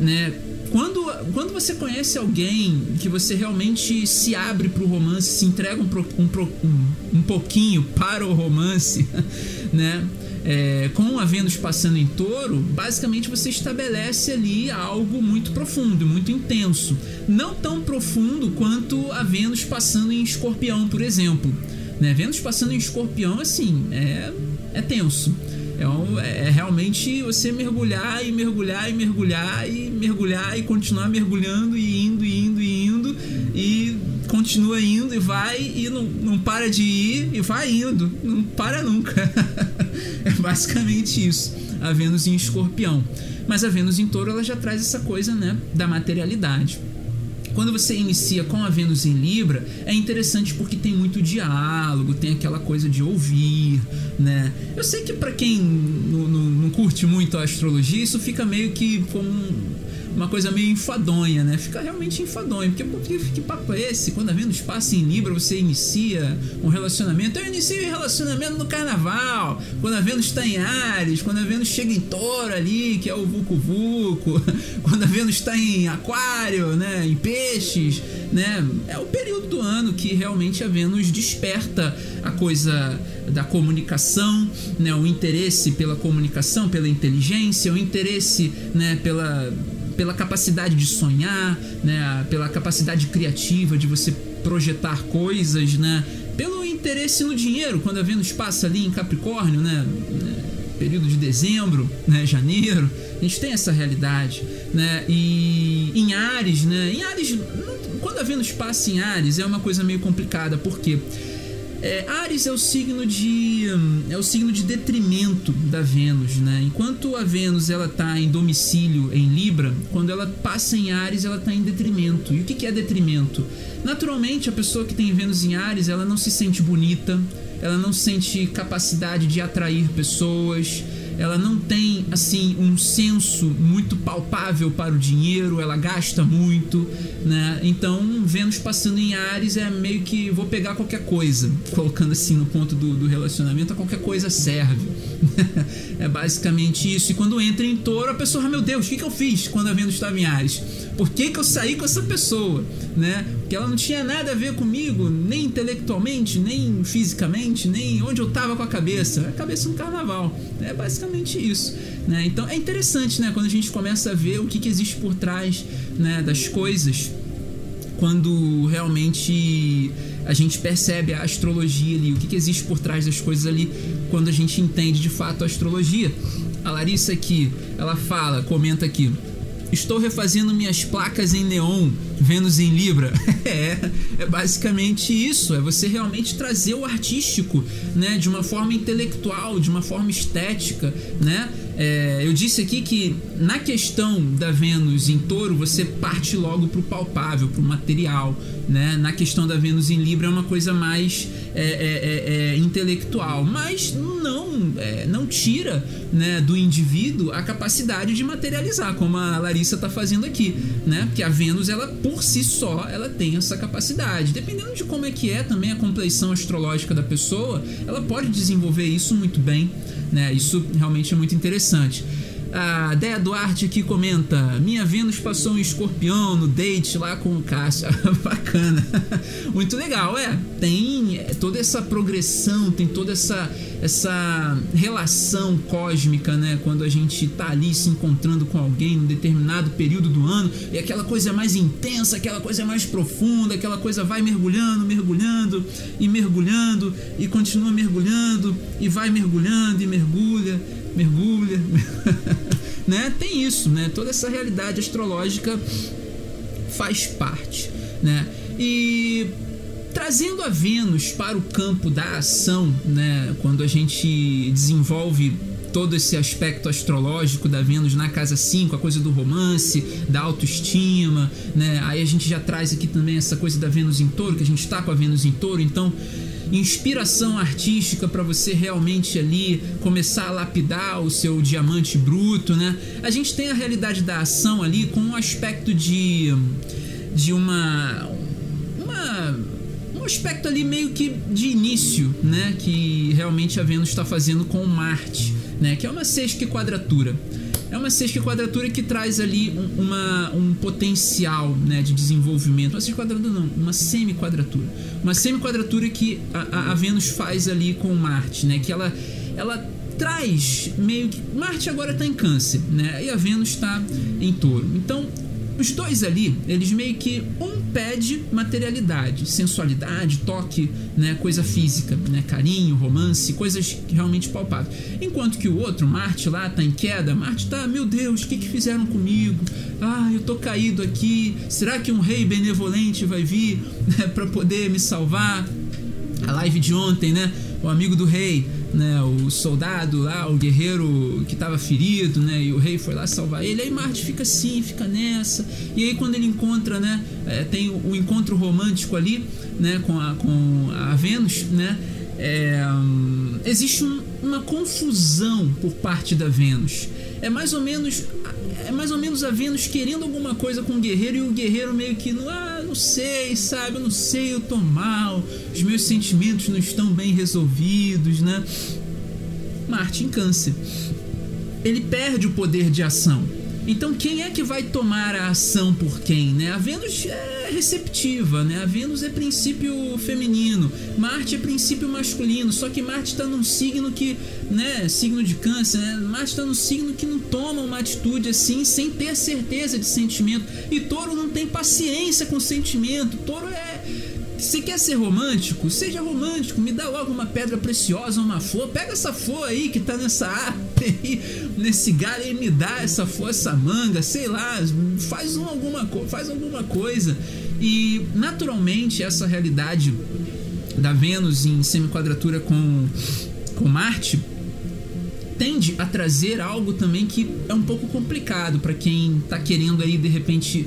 né? Quando, quando você conhece alguém que você realmente se abre para o romance, se entrega um, um, um, um pouquinho para o romance, né? É, com a Vênus passando em touro, basicamente você estabelece ali algo muito profundo, muito intenso. Não tão profundo quanto a Vênus passando em escorpião, por exemplo. Né? Vênus passando em escorpião, assim, é, é tenso. É, um, é, realmente você mergulhar e mergulhar e mergulhar e mergulhar e continuar mergulhando e indo e indo e indo e continua indo e vai e não, não para de ir e vai indo, não para nunca. é basicamente isso. A Vênus em Escorpião. Mas a Vênus em Touro ela já traz essa coisa, né, da materialidade. Quando você inicia com a Vênus em Libra, é interessante porque tem muito diálogo, tem aquela coisa de ouvir, né? Eu sei que para quem não, não, não, curte muito a astrologia, isso fica meio que como uma coisa meio enfadonha, né? Fica realmente enfadonho. Porque, porque que papo é esse? Quando a Vênus passa em Libra, você inicia um relacionamento. Eu inicio um relacionamento no carnaval. Quando a Vênus está em Ares, quando a Vênus chega em Touro ali, que é o Vucu Vucu. Quando a Vênus está em Aquário, né? Em Peixes, né? É o período do ano que realmente a Vênus desperta a coisa da comunicação, né? O interesse pela comunicação, pela inteligência, o interesse, né? Pela pela capacidade de sonhar, né, pela capacidade criativa de você projetar coisas, né, pelo interesse no dinheiro, quando a Vênus passa ali em Capricórnio, né, período de dezembro, né, janeiro, a gente tem essa realidade, né, e em Ares, né, em Ares, quando a Vênus passa em Ares é uma coisa meio complicada, porque quê? É, Ares é o signo de é o signo de detrimento da Vênus, né? Enquanto a Vênus ela tá em domicílio em Libra, quando ela passa em Ares ela tá em detrimento. E o que, que é detrimento? Naturalmente a pessoa que tem Vênus em Ares ela não se sente bonita, ela não sente capacidade de atrair pessoas, ela não tem assim um senso muito palpável para o dinheiro, ela gasta muito, né? Então, Vênus passando em Ares é meio que vou pegar qualquer coisa, colocando assim no ponto do, do relacionamento, qualquer coisa serve. é basicamente isso. E quando entra em touro, a pessoa, ah, meu Deus, o que, que eu fiz quando a Vênus estava em Ares? Por que, que eu saí com essa pessoa? Né? Porque ela não tinha nada a ver comigo, nem intelectualmente, nem fisicamente, nem onde eu estava com a cabeça. A cabeça no carnaval. É basicamente isso. Né? Então é interessante né? quando a gente começa a ver o que, que existe por trás né? das coisas quando realmente a gente percebe a astrologia ali, o que, que existe por trás das coisas ali, quando a gente entende de fato a astrologia. A Larissa aqui, ela fala, comenta aqui. Estou refazendo minhas placas em neon, Vênus em Libra. é, é basicamente isso. É você realmente trazer o artístico, né, de uma forma intelectual, de uma forma estética, né? É, eu disse aqui que na questão da Vênus em Touro você parte logo para o palpável, para o material, né? Na questão da Vênus em Libra é uma coisa mais é, é, é, é intelectual, mas não é, não tira né, do indivíduo a capacidade de materializar, como a Larissa está fazendo aqui, né? Porque a Vênus ela por si só ela tem essa capacidade, dependendo de como é que é também a compleição astrológica da pessoa, ela pode desenvolver isso muito bem. Né? Isso realmente é muito interessante. A Déia Duarte aqui comenta: Minha Vênus passou um escorpião no date lá com o Cássio. Bacana. Muito legal, é. Tem toda essa progressão, tem toda essa, essa relação cósmica, né? Quando a gente tá ali se encontrando com alguém num determinado período do ano e aquela coisa mais intensa, aquela coisa mais profunda, aquela coisa vai mergulhando, mergulhando e mergulhando e continua mergulhando e vai mergulhando e mergulha mergulha, né? Tem isso, né? Toda essa realidade astrológica faz parte, né? E trazendo a Vênus para o campo da ação, né? Quando a gente desenvolve todo esse aspecto astrológico da Vênus na casa 5, a coisa do romance, da autoestima, né? Aí a gente já traz aqui também essa coisa da Vênus em Touro, que a gente está com a Vênus em Touro, então inspiração artística para você realmente ali começar a lapidar o seu diamante bruto, né? A gente tem a realidade da ação ali com um aspecto de de uma uma um aspecto ali meio que de início, né, que realmente a Vênus está fazendo com Marte, né, que é uma sexta quadratura é uma sexta quadratura que traz ali um, uma, um potencial né, de desenvolvimento. Uma sexta quadratura não, uma semi-quadratura. Uma semi-quadratura que a, a, Vênus faz ali com Marte, né? Que ela, ela traz meio que. Marte agora está em câncer, né? E a Vênus está em touro. Então, os dois ali, eles meio que um pede materialidade, sensualidade, toque, né, coisa física, né, carinho, romance, coisas realmente palpáveis. Enquanto que o outro, Marte lá tá em queda, Marte tá, meu Deus, o que que fizeram comigo? Ah, eu tô caído aqui. Será que um rei benevolente vai vir né, para poder me salvar? A live de ontem, né? O amigo do rei né, o soldado lá, o guerreiro que estava ferido, né, e o rei foi lá salvar ele. Aí Marte fica assim, fica nessa. E aí quando ele encontra, né, é, tem o, o, encontro romântico ali, né, com a, com a Vênus, né, é, existe um, uma confusão por parte da Vênus. É mais ou menos é mais ou menos a Vênus querendo alguma coisa com o guerreiro e o guerreiro meio que não, ah, não sei, sabe, eu não sei, eu tô mal, os meus sentimentos não estão bem resolvidos, né? Marte em Câncer. Ele perde o poder de ação. Então quem é que vai tomar a ação por quem, né? A Vênus é receptiva, né? A Vênus é princípio feminino, Marte é princípio masculino, só que Marte está num signo que, né, signo de câncer, né? Marte está num signo que não toma uma atitude assim sem ter certeza de sentimento. E Touro não tem paciência com sentimento. Touro é se quer ser romântico, seja romântico. Me dá logo uma pedra preciosa, uma flor. Pega essa flor aí que tá nessa árvore aí, nesse galho e me dá essa flor, essa manga, sei lá. Faz, um, alguma, faz alguma coisa. E naturalmente essa realidade da Vênus em semi-quadratura com, com Marte tende a trazer algo também que é um pouco complicado para quem tá querendo aí de repente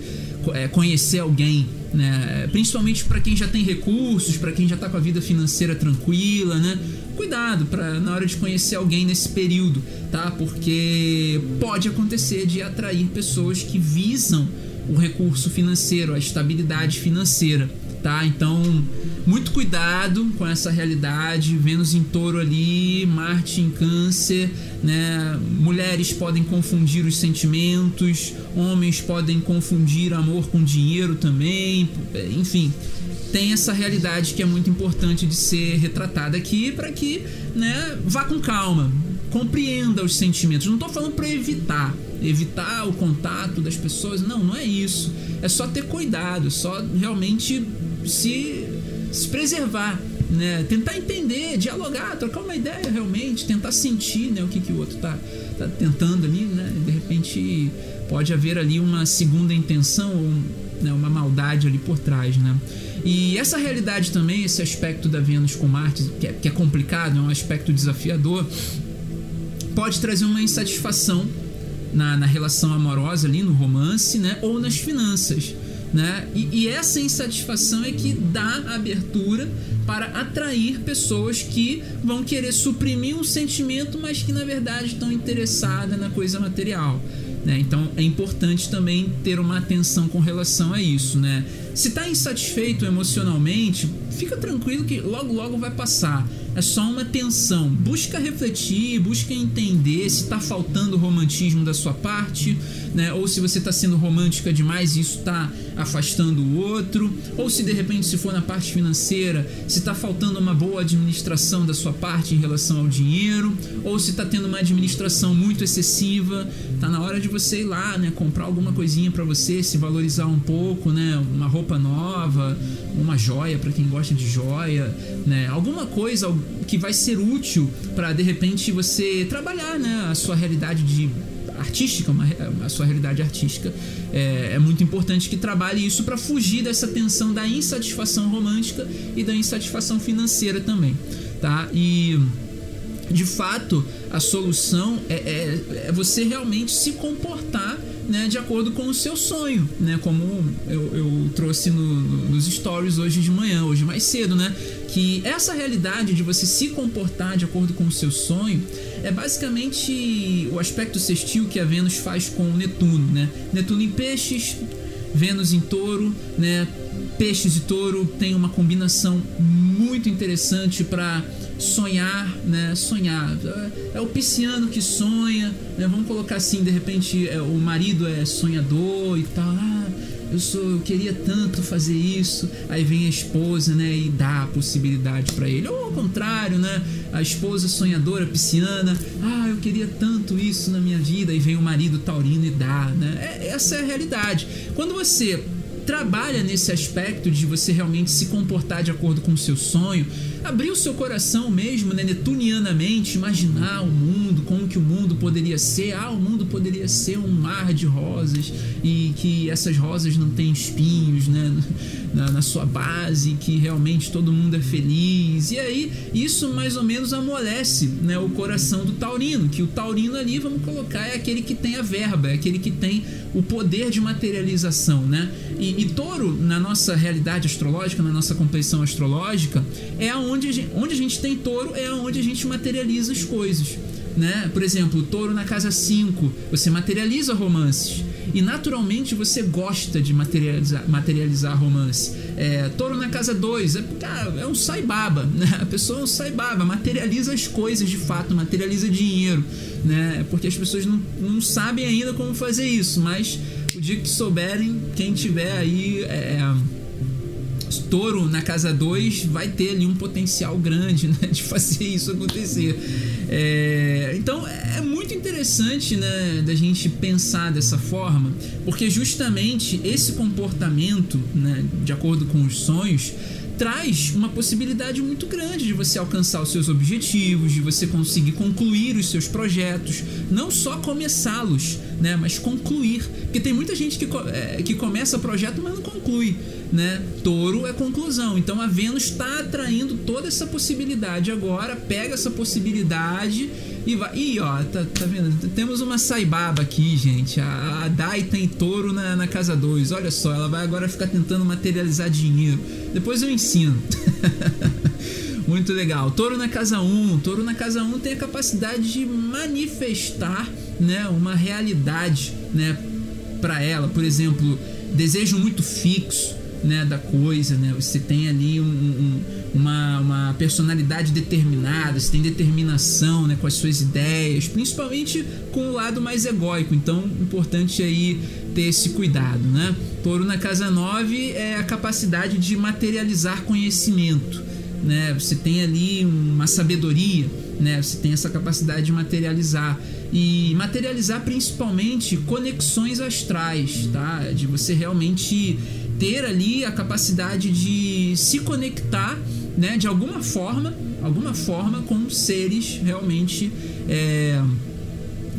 é, conhecer alguém né? Principalmente para quem já tem recursos, para quem já está com a vida financeira tranquila, né? Cuidado para na hora de conhecer alguém nesse período, tá? Porque pode acontecer de atrair pessoas que visam o recurso financeiro, a estabilidade financeira tá? Então, muito cuidado com essa realidade. Vênus em touro ali, Marte em câncer, né? Mulheres podem confundir os sentimentos, homens podem confundir amor com dinheiro também, enfim. Tem essa realidade que é muito importante de ser retratada aqui para que, né, vá com calma, compreenda os sentimentos. Não estou falando para evitar, evitar o contato das pessoas. Não, não é isso. É só ter cuidado, só realmente se, se preservar, né? Tentar entender, dialogar, trocar uma ideia realmente, tentar sentir, né, o que, que o outro tá, tá tentando ali, né? De repente pode haver ali uma segunda intenção ou né, uma maldade ali por trás, né? E essa realidade também, esse aspecto da Vênus com Marte, que é, que é complicado, é um aspecto desafiador, pode trazer uma insatisfação na, na relação amorosa ali, no romance, né? Ou nas finanças. Né? E, e, essa insatisfação é que dá abertura para atrair pessoas que vão querer suprimir um sentimento, mas que na verdade estão interessadas na coisa material. Né? Então é importante também ter uma atenção com relação a isso. Né? Se está insatisfeito emocionalmente, fica tranquilo que logo logo vai passar. É só uma tensão. Busca refletir, busca entender se está faltando romantismo da sua parte, né? Ou se você está sendo romântica demais e isso está afastando o outro, ou se de repente se for na parte financeira, se está faltando uma boa administração da sua parte em relação ao dinheiro, ou se está tendo uma administração muito excessiva, tá na hora de você ir lá, né? Comprar alguma coisinha para você, se valorizar um pouco, né? Uma roupa nova, uma joia para quem gosta de joia, né? Alguma coisa que vai ser útil para de repente você trabalhar, né? A sua realidade de artística, uma, a sua realidade artística. É, é muito importante que trabalhe isso para fugir dessa tensão da insatisfação romântica e da insatisfação financeira também, tá? E de fato a solução é, é, é você realmente se comportar né, de acordo com o seu sonho, né? Como eu, eu trouxe no, no, nos stories hoje de manhã, hoje mais cedo, né? Que essa realidade de você se comportar de acordo com o seu sonho é basicamente o aspecto sextil que a Vênus faz com o Netuno, né? Netuno em peixes, Vênus em touro, né? Peixes e touro tem uma combinação muito interessante para sonhar, né? Sonhar. É o pisciano que sonha, né? Vamos colocar assim, de repente é, o marido é sonhador e tal. Ah, eu sou, eu queria tanto fazer isso. Aí vem a esposa, né, e dá a possibilidade para ele. Ou ao contrário, né? A esposa sonhadora, pisciana, ah, eu queria tanto isso na minha vida. E vem o marido taurino e dá, né? É, essa é a realidade. Quando você trabalha nesse aspecto de você realmente se comportar de acordo com o seu sonho, abrir o seu coração mesmo, né, netunianamente, imaginar o mundo, como que o mundo poderia ser. Ah, o mundo poderia ser um mar de rosas e que essas rosas não têm espinhos, né, na, na sua base, que realmente todo mundo é feliz. E aí, isso mais ou menos amolece, né, o coração do taurino, que o taurino ali, vamos colocar, é aquele que tem a verba, é aquele que tem o poder de materialização, né? E, e touro, na nossa realidade astrológica, na nossa compreensão astrológica, é aonde a gente, onde a gente tem touro, é aonde a gente materializa as coisas. Né? Por exemplo, touro na casa 5, você materializa romances. E naturalmente você gosta de materializar, materializar romance. É, touro na casa 2, é, é um saibaba, né? A pessoa é um saibaba, materializa as coisas de fato, materializa dinheiro, né? Porque as pessoas não, não sabem ainda como fazer isso, mas o dia que souberem, quem tiver aí. É, touro na casa 2 vai ter ali um potencial grande né, de fazer isso acontecer. É, então é muito interessante né, da gente pensar dessa forma, porque justamente esse comportamento, né, de acordo com os sonhos, traz uma possibilidade muito grande de você alcançar os seus objetivos, de você conseguir concluir os seus projetos, não só começá-los, né, mas concluir. Porque tem muita gente que, é, que começa projeto, mas não conclui. Né? Touro é conclusão. Então a Vênus está atraindo toda essa possibilidade agora, pega essa possibilidade E vai. Ih, ó, tá, tá vendo? Temos uma saibaba aqui, gente. A, a Dai tem touro na, na casa 2. Olha só, ela vai agora ficar tentando materializar dinheiro. Depois eu ensino. Muito legal. Touro na casa 1. Um. Touro na casa 1 um tem a capacidade de manifestar, né, uma realidade, né, para ela. Por exemplo, desejo muito fixo, né, da coisa, né? Você tem ali um, um, uma, uma personalidade determinada, você tem determinação, né, com as suas ideias, principalmente com o lado mais egóico. Então, importante aí ter esse cuidado, né? Touro na casa 9 é a capacidade de materializar conhecimento, né? Você tem ali uma sabedoria, né? Você tem essa capacidade de materializar e materializar principalmente conexões astrais, tá? De você realmente ter ali a capacidade de se conectar, né, de alguma forma, alguma forma com seres realmente é,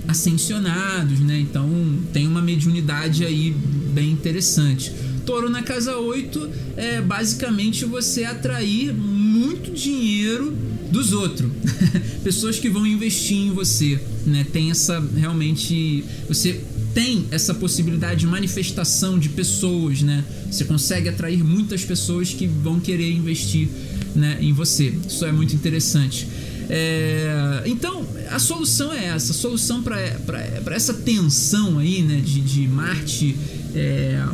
ascensionados, né? Então tem uma mediunidade aí bem interessante. Touro na casa 8 é basicamente você atrair muito dinheiro dos outros. Pessoas que vão investir em você, né? Tem essa realmente você tem essa possibilidade de manifestação de pessoas, né? Você consegue atrair muitas pessoas que vão querer investir né, em você. Isso é muito interessante. É, então, a solução é essa. A solução para essa tensão aí, né, de, de Marte. É,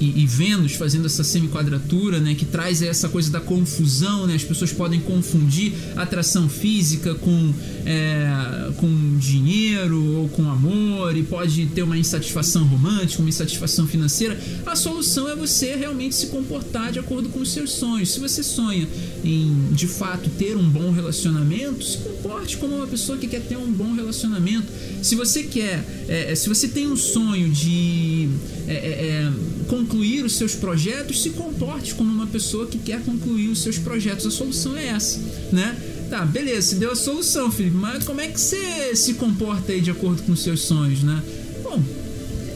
e, e Vênus fazendo essa semi-quadratura, né, que traz essa coisa da confusão, né, as pessoas podem confundir atração física com, é, com dinheiro ou com amor e pode ter uma insatisfação romântica, uma insatisfação financeira. A solução é você realmente se comportar de acordo com os seus sonhos. Se você sonha em de fato ter um bom relacionamento, se comporte como uma pessoa que quer ter um bom relacionamento. Se você quer, é, se você tem um sonho de é, é, é concluir os seus projetos, se comporte como uma pessoa que quer concluir os seus projetos. A solução é essa, né? Tá, beleza, se deu a solução, Felipe, mas como é que você se comporta aí de acordo com os seus sonhos, né? Bom,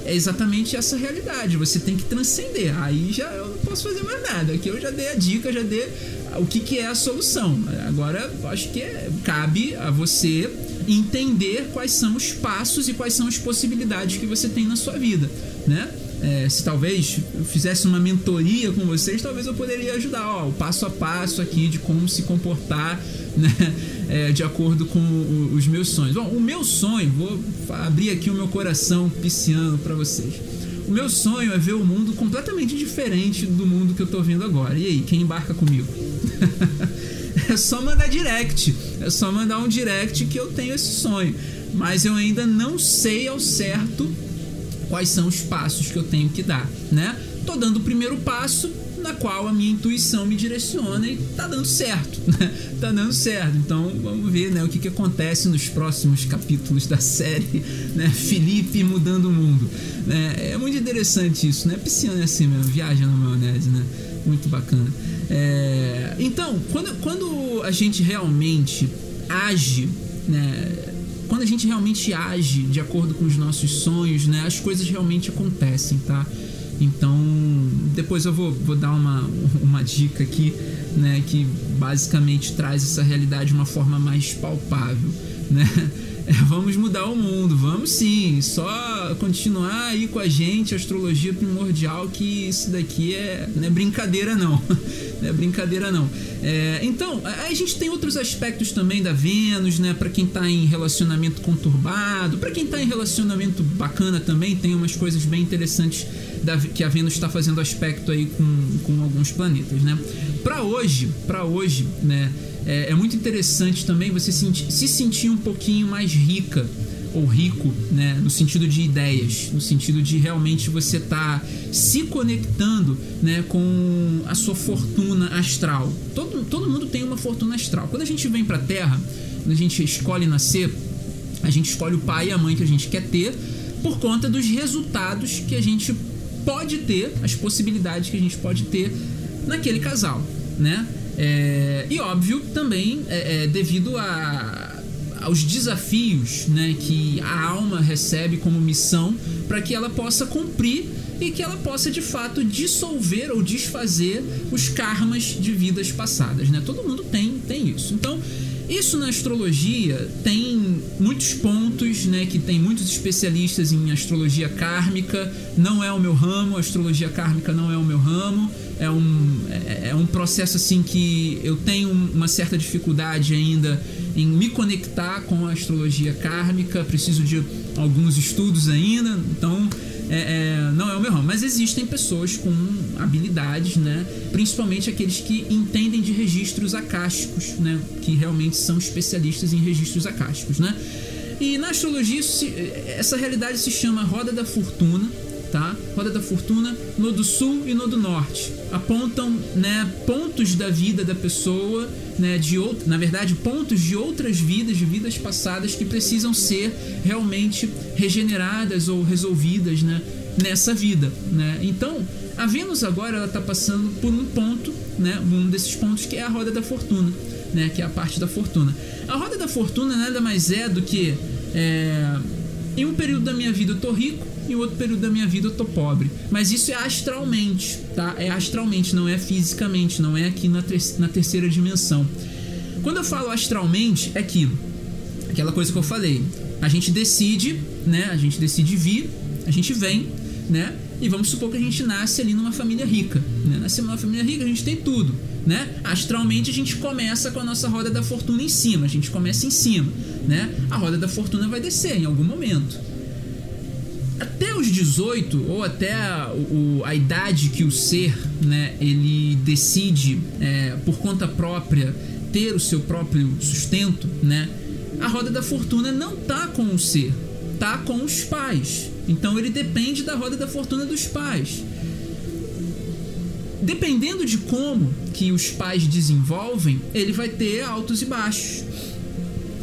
é exatamente essa realidade. Você tem que transcender. Aí já eu não posso fazer mais nada. Aqui eu já dei a dica, já dei o que, que é a solução. Agora, acho que é, cabe a você entender quais são os passos e quais são as possibilidades que você tem na sua vida, né? É, se talvez eu fizesse uma mentoria com vocês, talvez eu poderia ajudar, ó, o passo a passo aqui de como se comportar, né, é, de acordo com o, os meus sonhos. Bom, o meu sonho, vou abrir aqui o meu coração pisciano para vocês. O meu sonho é ver o mundo completamente diferente do mundo que eu tô vendo agora. E aí, quem embarca comigo? é só mandar direct. É só mandar um direct que eu tenho esse sonho. Mas eu ainda não sei ao certo quais são os passos que eu tenho que dar, né? Tô dando o primeiro passo na qual a minha intuição me direciona e tá dando certo, né? Tá dando certo. Então vamos ver, né, o que, que acontece nos próximos capítulos da série, né? Felipe mudando o mundo. Né? É muito interessante isso, né? Pisciano é assim mesmo, viaja na maionese, né? Muito bacana. É... Então, quando, quando a gente realmente age, né? Quando a gente realmente age de acordo com os nossos sonhos, né, as coisas realmente acontecem, tá? Então, depois eu vou, vou dar uma, uma dica aqui, né, que basicamente traz essa realidade de uma forma mais palpável, né? É, vamos mudar o mundo, vamos sim, só continuar aí com a gente, astrologia primordial, que isso daqui é, não é brincadeira não, não é brincadeira não. É, então, a gente tem outros aspectos também da Vênus, né, para quem tá em relacionamento conturbado, para quem tá em relacionamento bacana também, tem umas coisas bem interessantes da, que a Vênus está fazendo aspecto aí com, com alguns planetas, né. Para hoje, para hoje, né, é, é muito interessante também você se, se sentir um pouquinho mais rica ou rico, né, no sentido de ideias, no sentido de realmente você tá se conectando, né, com a sua fortuna astral. Todo, todo mundo tem uma fortuna astral. Quando a gente vem para a Terra, quando a gente escolhe nascer, a gente escolhe o pai e a mãe que a gente quer ter por conta dos resultados que a gente pode ter, as possibilidades que a gente pode ter naquele casal, né? É, e óbvio também é, é, devido a, aos desafios né, que a alma recebe como missão para que ela possa cumprir e que ela possa de fato dissolver ou desfazer os karmas de vidas passadas. Né? Todo mundo tem, tem isso. Então, isso na astrologia tem muitos pontos, né, que tem muitos especialistas em astrologia kármica. Não é o meu ramo, astrologia kármica não é o meu ramo. É um, é, é um processo assim que eu tenho uma certa dificuldade ainda em me conectar com a astrologia kármica. Preciso de alguns estudos ainda, então é, é, não é o meu ramo. Mas existem pessoas com habilidades, né? Principalmente aqueles que entendem de registros acásticos, né? Que realmente são especialistas em registros acásticos, né? E na astrologia, essa realidade se chama Roda da Fortuna, tá? Roda da Fortuna no do Sul e no do Norte. Apontam, né, pontos da vida da pessoa, né, de outro, na verdade, pontos de outras vidas, de vidas passadas que precisam ser realmente regeneradas ou resolvidas, né, nessa vida, né? Então, a Vênus agora ela está passando por um ponto, né, um desses pontos que é a roda da fortuna, né, que é a parte da fortuna. A roda da fortuna nada mais é do que é, em um período da minha vida eu tô rico, em outro período da minha vida eu tô pobre. Mas isso é astralmente, tá? É astralmente, não é fisicamente, não é aqui na, ter na terceira dimensão. Quando eu falo astralmente, é aquilo. Aquela coisa que eu falei. A gente decide, né? A gente decide vir, a gente vem, né? E vamos supor que a gente nasce ali numa família rica, né? Nascemos numa família rica, a gente tem tudo, né? Astralmente a gente começa com a nossa roda da fortuna em cima, a gente começa em cima, né? A roda da fortuna vai descer em algum momento até os 18 ou até a, o, a idade que o ser né, ele decide é, por conta própria ter o seu próprio sustento, né, a roda da fortuna não tá com o ser, tá com os pais. Então ele depende da roda da fortuna dos pais. Dependendo de como que os pais desenvolvem, ele vai ter altos e baixos.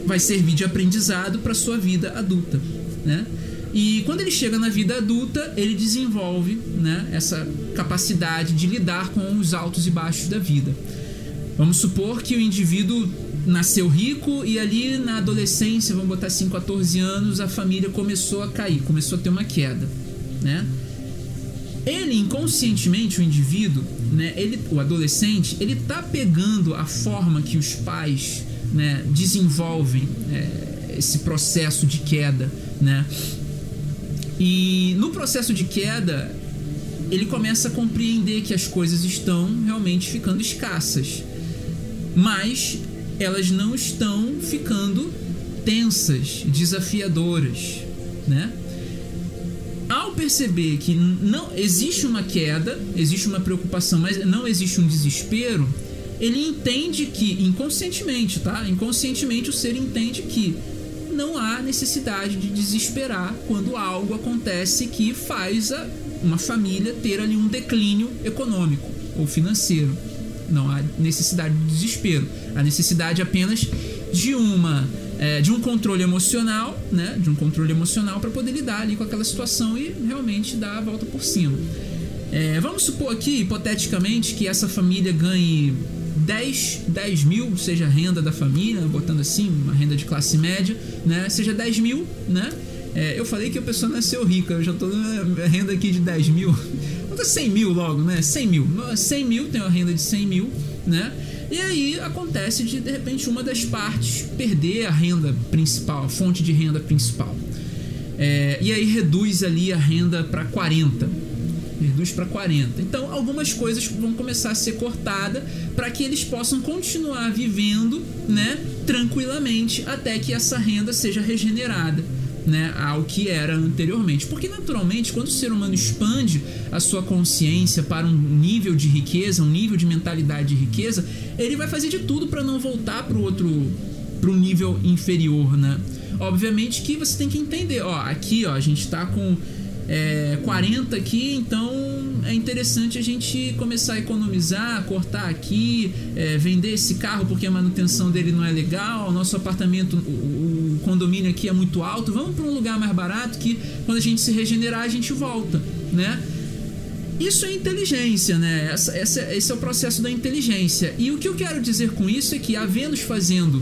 Vai servir de aprendizado para sua vida adulta, né? E quando ele chega na vida adulta, ele desenvolve né, essa capacidade de lidar com os altos e baixos da vida. Vamos supor que o indivíduo nasceu rico e ali na adolescência, vamos botar assim, 14 anos, a família começou a cair, começou a ter uma queda, né? Ele inconscientemente, o indivíduo, né, ele, o adolescente, ele tá pegando a forma que os pais né, desenvolvem é, esse processo de queda, né? E no processo de queda, ele começa a compreender que as coisas estão realmente ficando escassas. Mas elas não estão ficando tensas, desafiadoras, né? Ao perceber que não existe uma queda, existe uma preocupação, mas não existe um desespero, ele entende que inconscientemente, tá? Inconscientemente o ser entende que não há necessidade de desesperar quando algo acontece que faz a, uma família ter ali um declínio econômico ou financeiro. Não há necessidade de desespero. Há necessidade apenas de uma é, de um controle emocional, né? De um controle emocional para poder lidar ali com aquela situação e realmente dar a volta por cima. É, vamos supor aqui, hipoteticamente, que essa família ganhe 10, 10 mil seja a renda da família, botando assim, uma renda de classe média, né? Seja 10 mil, né? É, eu falei que a pessoa nasceu rica, eu já tô na renda aqui de 10 mil. Bota 100 mil logo, né? 100 mil. 100 mil, tem uma renda de 100 mil, né? E aí acontece de, de repente, uma das partes perder a renda principal, a fonte de renda principal. É, e aí reduz ali a renda para 40, reduz para 40. Então, algumas coisas vão começar a ser cortadas para que eles possam continuar vivendo, né, tranquilamente até que essa renda seja regenerada. Né, ao que era anteriormente. Porque, naturalmente, quando o ser humano expande a sua consciência para um nível de riqueza, um nível de mentalidade de riqueza, ele vai fazer de tudo para não voltar para o outro para um nível inferior, né? Obviamente que você tem que entender, ó, aqui, ó, a gente está com é, 40 aqui, então é interessante a gente começar a economizar, cortar aqui, é, vender esse carro porque a manutenção dele não é legal, nosso apartamento, o, o condomínio aqui é muito alto, vamos para um lugar mais barato que quando a gente se regenerar a gente volta, né? Isso é inteligência, né? Essa, essa, esse é o processo da inteligência. E o que eu quero dizer com isso é que a Vênus fazendo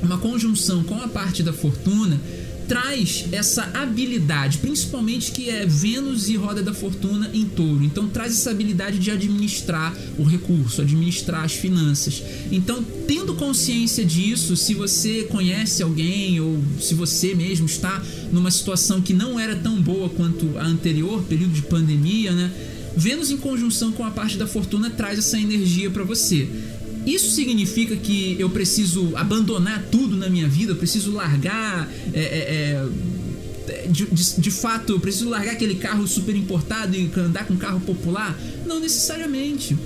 uma conjunção com a parte da fortuna, traz essa habilidade, principalmente que é Vênus e Roda da Fortuna em touro. Então traz essa habilidade de administrar o recurso, administrar as finanças. Então, tendo consciência disso, se você conhece alguém ou se você mesmo está numa situação que não era tão boa quanto a anterior, período de pandemia, né? Vênus em conjunção com a parte da fortuna traz essa energia para você. Isso significa que eu preciso abandonar tudo na minha vida, eu preciso largar. É, é, é, de, de, de, fato, eu preciso largar aquele carro super importado e andar com um carro popular? Não necessariamente.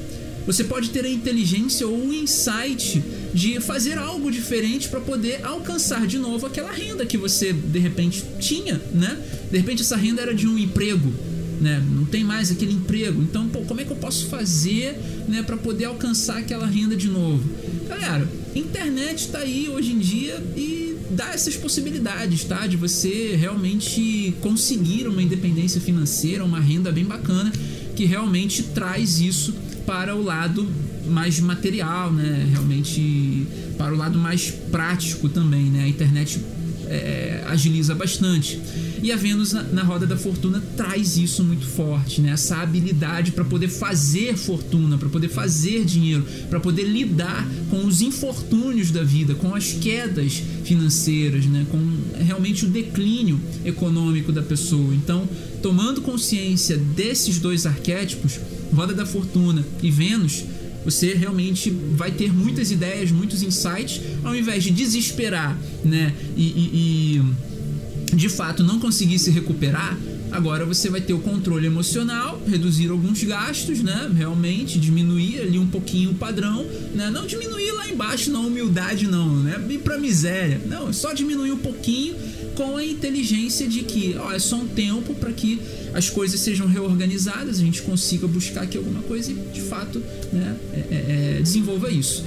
Você pode ter a inteligência ou o insight de fazer algo diferente para poder alcançar de novo aquela renda que você de repente tinha, né? De repente essa renda era de um emprego, né? Não tem mais aquele emprego. Então, pô, como é que eu posso fazer, né, para poder alcançar aquela renda de novo? Galera, internet está aí hoje em dia e dá essas possibilidades, tá? De você realmente conseguir uma independência financeira, uma renda bem bacana que realmente traz isso para o lado mais material, né? Realmente para o lado mais prático também, né? A internet é, agiliza bastante. E a Vênus na, na, roda da fortuna traz isso muito forte, né? Essa habilidade para poder fazer fortuna, para poder fazer dinheiro, para poder lidar com os infortúnios da vida, com as quedas financeiras, né? Com realmente o declínio econômico da pessoa. Então, tomando consciência desses dois arquétipos, roda da fortuna e Vênus, você realmente vai ter muitas ideias, muitos insights, ao invés de desesperar, né? e, e, e de fato não conseguir se recuperar, agora você vai ter o controle emocional, reduzir alguns gastos, né? Realmente diminuir ali um pouquinho o padrão, né? Não diminuir lá embaixo na humildade não, né? Ir pra miséria. Não, é só diminuir um pouquinho com a inteligência de que, ó, é só um tempo para que as coisas sejam reorganizadas, a gente consiga buscar aqui alguma coisa e de fato, né, é, é, é desenvolva isso.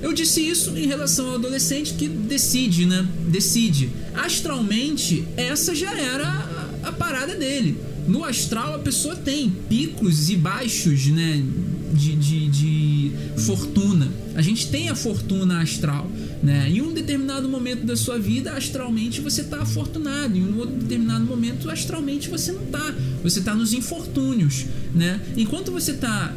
Eu disse isso em relação ao adolescente que decide, né? Decide. Astralmente, essa já era a, a parada dele. No astral, a pessoa tem picos e baixos, né? De, de, de fortuna. A gente tem a fortuna astral. Né? Em um determinado momento da sua vida, astralmente você está afortunado, em um outro determinado momento, astralmente você não está. Você está nos infortúnios. Né? Enquanto você está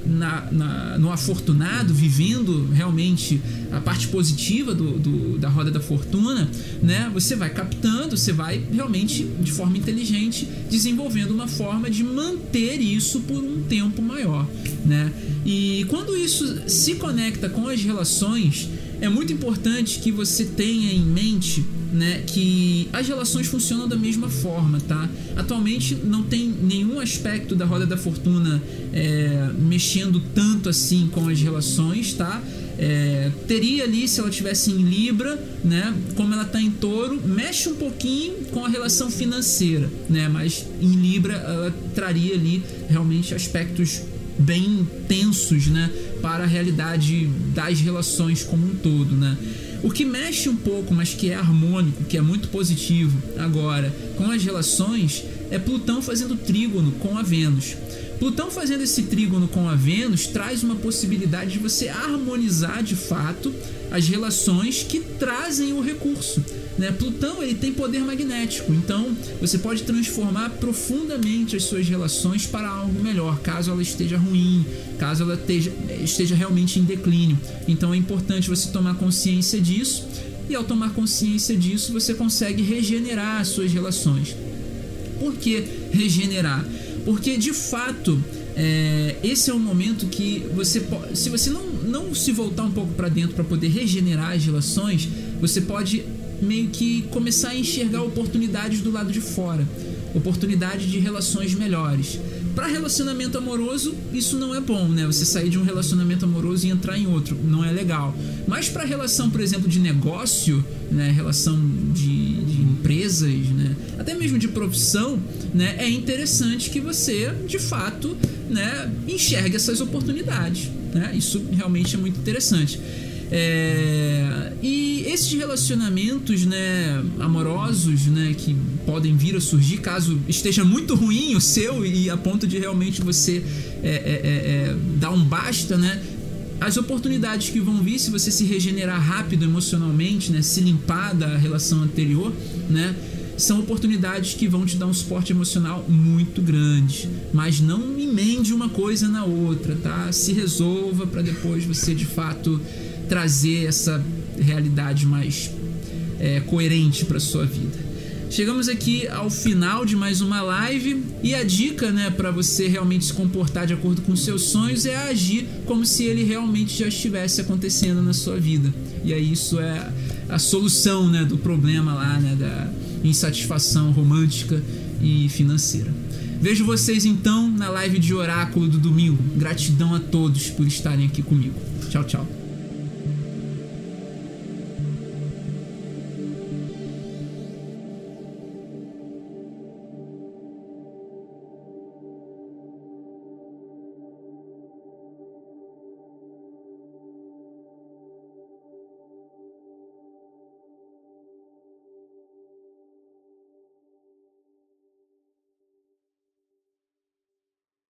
no afortunado, vivendo realmente a parte positiva do, do, da roda da fortuna, né? você vai captando, você vai realmente, de forma inteligente, desenvolvendo uma forma de manter isso por um tempo maior. Né? E quando isso se conecta com as relações é muito importante que você tenha em mente né, que as relações funcionam da mesma forma, tá? Atualmente não tem nenhum aspecto da roda da fortuna é, mexendo tanto assim com as relações, tá? É, teria ali se ela tivesse em Libra, né? Como ela está em Touro, mexe um pouquinho com a relação financeira, né? Mas em Libra ela traria ali realmente aspectos bem tensos, né, para a realidade das relações como um todo, né? O que mexe um pouco, mas que é harmônico, que é muito positivo agora com as relações, é Plutão fazendo trígono com a Vênus. Plutão fazendo esse trígono com a Vênus traz uma possibilidade de você harmonizar de fato as relações que trazem o recurso. Né? Plutão ele tem poder magnético, então você pode transformar profundamente as suas relações para algo melhor, caso ela esteja ruim, caso ela esteja, esteja realmente em declínio. Então é importante você tomar consciência disso e ao tomar consciência disso você consegue regenerar as suas relações. Por que regenerar? Porque de fato é, esse é o momento que você pode, se você não, não se voltar um pouco para dentro para poder regenerar as relações, você pode meio que começar a enxergar oportunidades do lado de fora, oportunidade de relações melhores. Para relacionamento amoroso, isso não é bom, né? Você sair de um relacionamento amoroso e entrar em outro, não é legal. Mas para relação, por exemplo, de negócio, né, relação de, de empresas, né, até mesmo de profissão, né, é interessante que você, de fato, né, enxergue essas oportunidades. Né? Isso realmente é muito interessante. É, e esses relacionamentos né, amorosos né, que podem vir a surgir caso esteja muito ruim o seu e a ponto de realmente você é, é, é, é dar um basta, né? As oportunidades que vão vir se você se regenerar rápido emocionalmente, né, se limpar da relação anterior, né, são oportunidades que vão te dar um suporte emocional muito grande. Mas não emende uma coisa na outra, tá? Se resolva para depois você de fato trazer essa realidade mais é, coerente para sua vida. Chegamos aqui ao final de mais uma live e a dica, né, para você realmente se comportar de acordo com seus sonhos é agir como se ele realmente já estivesse acontecendo na sua vida. E aí isso é a solução, né, do problema lá, né, da insatisfação romântica e financeira. Vejo vocês então na live de oráculo do domingo. Gratidão a todos por estarem aqui comigo. Tchau, tchau.